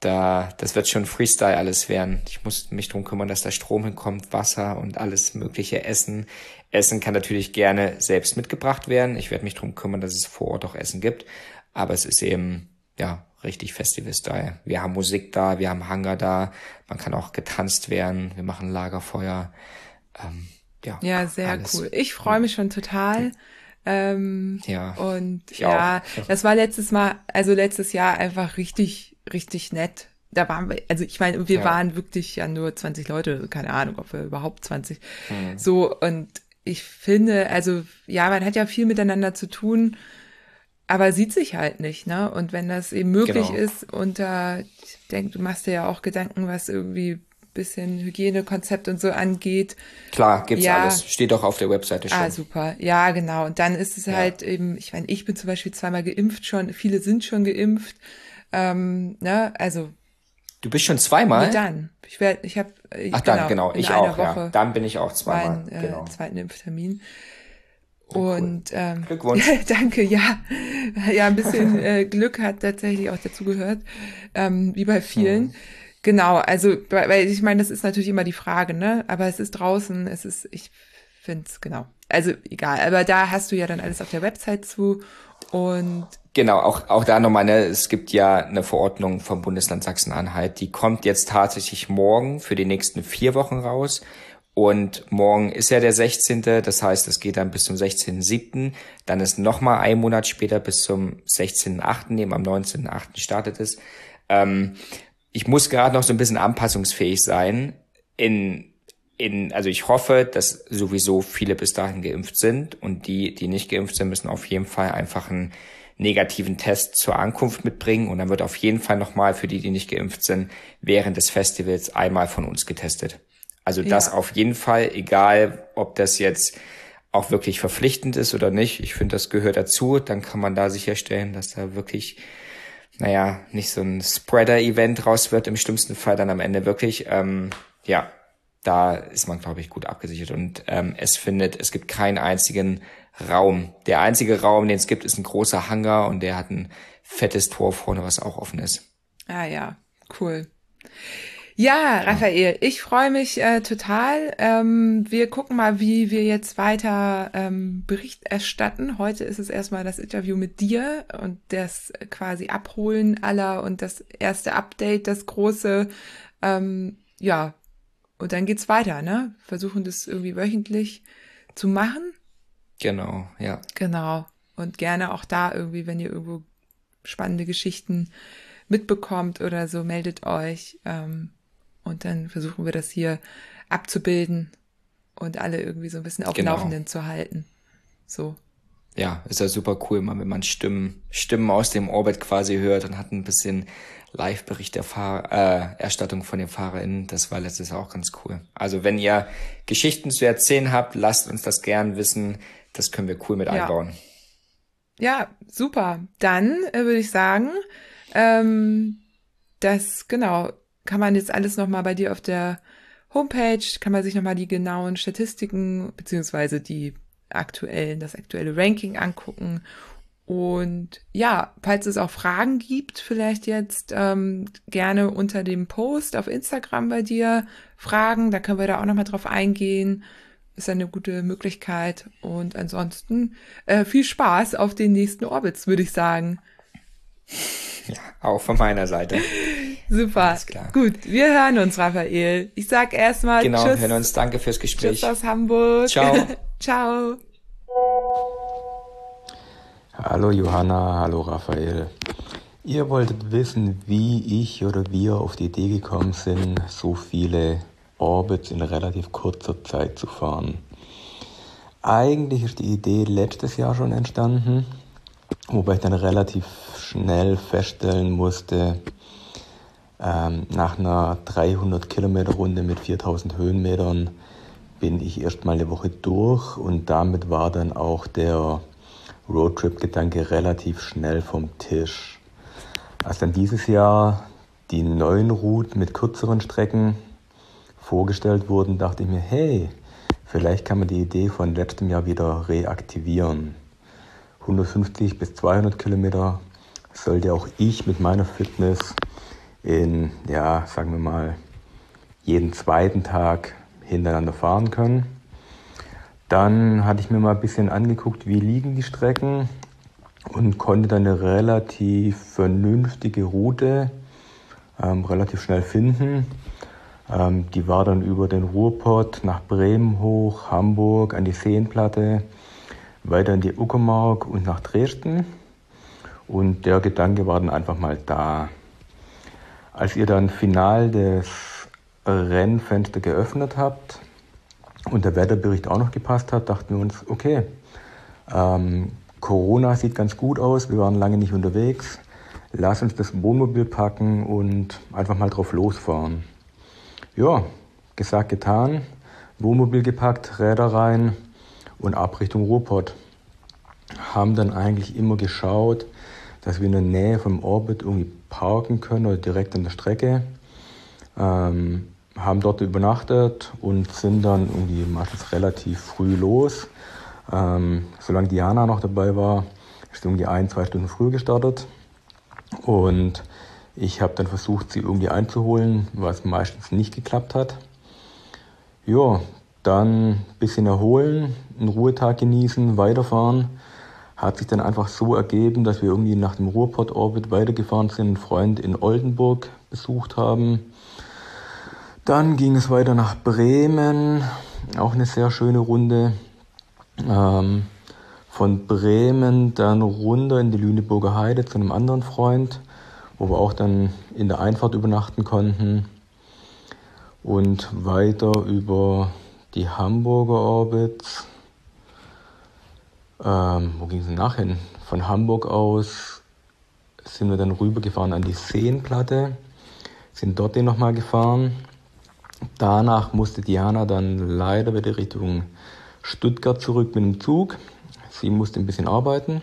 da, das wird schon Freestyle alles werden. Ich muss mich drum kümmern, dass da Strom hinkommt, Wasser und alles mögliche Essen. Essen kann natürlich gerne selbst mitgebracht werden. Ich werde mich drum kümmern, dass es vor Ort auch Essen gibt. Aber es ist eben, ja, richtig Festival-Style. Wir haben Musik da, wir haben Hangar da, man kann auch getanzt werden, wir machen Lagerfeuer. Ähm, ja, ja, sehr alles. cool. Ich freue mich schon total. Ähm, ja. Und ja, auch. das war letztes Mal, also letztes Jahr einfach richtig, richtig nett. Da waren wir, also ich meine, wir ja. waren wirklich ja nur 20 Leute, keine Ahnung, ob wir überhaupt 20. Hm. So, und ich finde, also ja, man hat ja viel miteinander zu tun aber sieht sich halt nicht, ne? Und wenn das eben möglich genau. ist unter, ich denke, du machst dir ja auch Gedanken, was irgendwie bisschen Hygienekonzept und so angeht. Klar, gibt's ja. alles. Steht auch auf der Webseite schon. Ah, super. Ja, genau. Und dann ist es ja. halt eben, ich meine, ich bin zum Beispiel zweimal geimpft schon, viele sind schon geimpft. Ähm, ne, also. Du bist schon zweimal? Nee, dann. Ich werde, ich habe. Ach dann, genau, genau ich auch, Woche ja. Dann bin ich auch zweimal. Meinen, äh, genau. zweiten Impftermin. Und ähm, Glückwunsch. [laughs] danke, ja. Ja, ein bisschen äh, Glück hat tatsächlich auch dazu gehört, ähm, wie bei vielen. Mhm. Genau, also, weil ich meine, das ist natürlich immer die Frage, ne? Aber es ist draußen, es ist, ich finde es, genau. Also egal, aber da hast du ja dann alles auf der Website zu und Genau, auch, auch da nochmal, ne, es gibt ja eine Verordnung vom Bundesland Sachsen-Anhalt, die kommt jetzt tatsächlich morgen für die nächsten vier Wochen raus. Und morgen ist ja der 16. Das heißt, es geht dann bis zum 16.7. Dann ist nochmal ein Monat später bis zum 16.8. Eben am 19.8. startet es. Ähm, ich muss gerade noch so ein bisschen anpassungsfähig sein. In, in, also ich hoffe, dass sowieso viele bis dahin geimpft sind und die, die nicht geimpft sind, müssen auf jeden Fall einfach einen negativen Test zur Ankunft mitbringen und dann wird auf jeden Fall nochmal für die, die nicht geimpft sind, während des Festivals einmal von uns getestet. Also das ja. auf jeden Fall, egal ob das jetzt auch wirklich verpflichtend ist oder nicht. Ich finde, das gehört dazu. Dann kann man da sicherstellen, dass da wirklich, naja, nicht so ein Spreader-Event raus wird, im schlimmsten Fall dann am Ende wirklich. Ähm, ja, da ist man, glaube ich, gut abgesichert. Und ähm, es findet, es gibt keinen einzigen Raum. Der einzige Raum, den es gibt, ist ein großer Hangar und der hat ein fettes Tor vorne, was auch offen ist. Ah ja, cool. Ja, Raphael, ich freue mich äh, total. Ähm, wir gucken mal, wie wir jetzt weiter ähm, Bericht erstatten. Heute ist es erstmal das Interview mit dir und das quasi Abholen aller und das erste Update, das große. Ähm, ja, und dann geht's weiter, ne? Versuchen das irgendwie wöchentlich zu machen. Genau, ja. Genau. Und gerne auch da irgendwie, wenn ihr irgendwo spannende Geschichten mitbekommt oder so, meldet euch. Ähm, und dann versuchen wir das hier abzubilden und alle irgendwie so ein bisschen auf genau. Laufenden zu halten. So. Ja, ist ja super cool, wenn man Stimmen, Stimmen aus dem Orbit quasi hört und hat ein bisschen Live-Bericht der Fahr äh, Erstattung von den FahrerInnen. Das war letztes Jahr auch ganz cool. Also wenn ihr Geschichten zu erzählen habt, lasst uns das gern wissen. Das können wir cool mit ja. einbauen. Ja, super. Dann äh, würde ich sagen, ähm, das, genau, kann man jetzt alles nochmal bei dir auf der Homepage, kann man sich nochmal die genauen Statistiken beziehungsweise die aktuellen, das aktuelle Ranking angucken. Und ja, falls es auch Fragen gibt, vielleicht jetzt ähm, gerne unter dem Post auf Instagram bei dir fragen. Da können wir da auch nochmal drauf eingehen. Ist eine gute Möglichkeit. Und ansonsten äh, viel Spaß auf den nächsten Orbits, würde ich sagen. Ja, auch von meiner Seite. Super. Gut, wir hören uns, Raphael. Ich sag erstmal genau, Tschüss. hören uns. Danke fürs Gespräch. Tschüss aus Hamburg. Ciao. [laughs] Ciao. Hallo Johanna, hallo Raphael. Ihr wolltet wissen, wie ich oder wir auf die Idee gekommen sind, so viele Orbits in relativ kurzer Zeit zu fahren. Eigentlich ist die Idee letztes Jahr schon entstanden, wobei ich dann relativ schnell feststellen musste, ähm, nach einer 300 Kilometer Runde mit 4000 Höhenmetern bin ich erstmal eine Woche durch und damit war dann auch der Roadtrip-Gedanke relativ schnell vom Tisch. Als dann dieses Jahr die neuen Routen mit kürzeren Strecken vorgestellt wurden, dachte ich mir, hey, vielleicht kann man die Idee von letztem Jahr wieder reaktivieren. 150 bis 200 Kilometer sollte auch ich mit meiner Fitness in, ja, sagen wir mal, jeden zweiten Tag hintereinander fahren können. Dann hatte ich mir mal ein bisschen angeguckt, wie liegen die Strecken und konnte dann eine relativ vernünftige Route ähm, relativ schnell finden. Ähm, die war dann über den Ruhrpott nach Bremen hoch, Hamburg an die Seenplatte, weiter in die Uckermark und nach Dresden. Und der Gedanke war dann einfach mal da. Als ihr dann final das Rennfenster geöffnet habt und der Wetterbericht auch noch gepasst hat, dachten wir uns, okay, ähm, Corona sieht ganz gut aus, wir waren lange nicht unterwegs, lass uns das Wohnmobil packen und einfach mal drauf losfahren. Ja, gesagt, getan, Wohnmobil gepackt, Räder rein und ab Richtung Ruhrpott. Haben dann eigentlich immer geschaut, dass wir in der Nähe vom Orbit irgendwie parken können oder direkt an der Strecke. Ähm, haben dort übernachtet und sind dann irgendwie meistens relativ früh los. Ähm, solange Diana noch dabei war, ist sie irgendwie ein, zwei Stunden früh gestartet. Und ich habe dann versucht, sie irgendwie einzuholen, was meistens nicht geklappt hat. Ja, dann ein bisschen erholen, einen Ruhetag genießen, weiterfahren hat sich dann einfach so ergeben, dass wir irgendwie nach dem Ruhrpott-Orbit weitergefahren sind, einen Freund in Oldenburg besucht haben. Dann ging es weiter nach Bremen, auch eine sehr schöne Runde. Ähm, von Bremen dann runter in die Lüneburger Heide zu einem anderen Freund, wo wir auch dann in der Einfahrt übernachten konnten. Und weiter über die Hamburger Orbits. Ähm, wo ging es denn nachhin? Von Hamburg aus sind wir dann rübergefahren an die Seenplatte, sind dort nochmal gefahren. Danach musste Diana dann leider wieder Richtung Stuttgart zurück mit dem Zug. Sie musste ein bisschen arbeiten.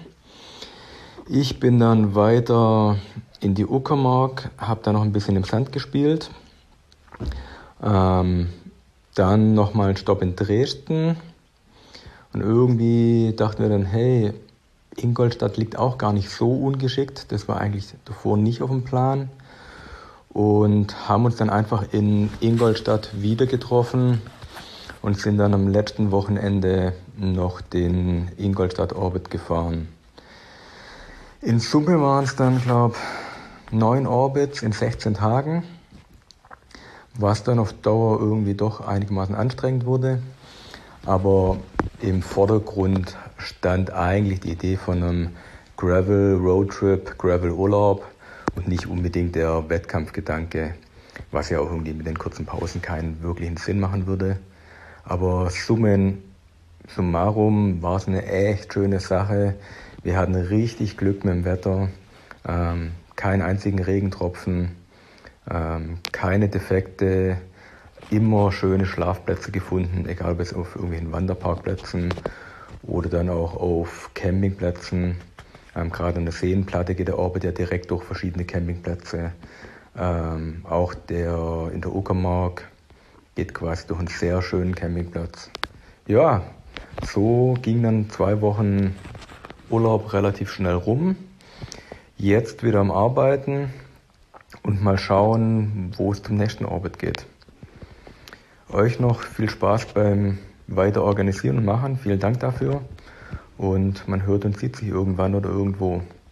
Ich bin dann weiter in die Uckermark, habe da noch ein bisschen im Sand gespielt. Ähm, dann nochmal ein Stopp in Dresden. Und irgendwie dachten wir dann, hey, Ingolstadt liegt auch gar nicht so ungeschickt. Das war eigentlich davor nicht auf dem Plan. Und haben uns dann einfach in Ingolstadt wieder getroffen und sind dann am letzten Wochenende noch den Ingolstadt Orbit gefahren. In Summe waren es dann, glaube ich, neun Orbits in 16 Tagen, was dann auf Dauer irgendwie doch einigermaßen anstrengend wurde. Aber im Vordergrund stand eigentlich die Idee von einem Gravel Roadtrip, Gravel Urlaub und nicht unbedingt der Wettkampfgedanke, was ja auch irgendwie mit den kurzen Pausen keinen wirklichen Sinn machen würde. Aber summen, summarum war es eine echt schöne Sache. Wir hatten richtig Glück mit dem Wetter, ähm, keinen einzigen Regentropfen, ähm, keine Defekte, immer schöne Schlafplätze gefunden, egal ob es auf irgendwelchen Wanderparkplätzen oder dann auch auf Campingplätzen. Ähm, Gerade an der Seenplatte geht der Orbit ja direkt durch verschiedene Campingplätze. Ähm, auch der in der Uckermark geht quasi durch einen sehr schönen Campingplatz. Ja, so ging dann zwei Wochen Urlaub relativ schnell rum. Jetzt wieder am Arbeiten und mal schauen, wo es zum nächsten Orbit geht. Euch noch viel Spaß beim Weiter organisieren und machen. Vielen Dank dafür. Und man hört und sieht sich irgendwann oder irgendwo.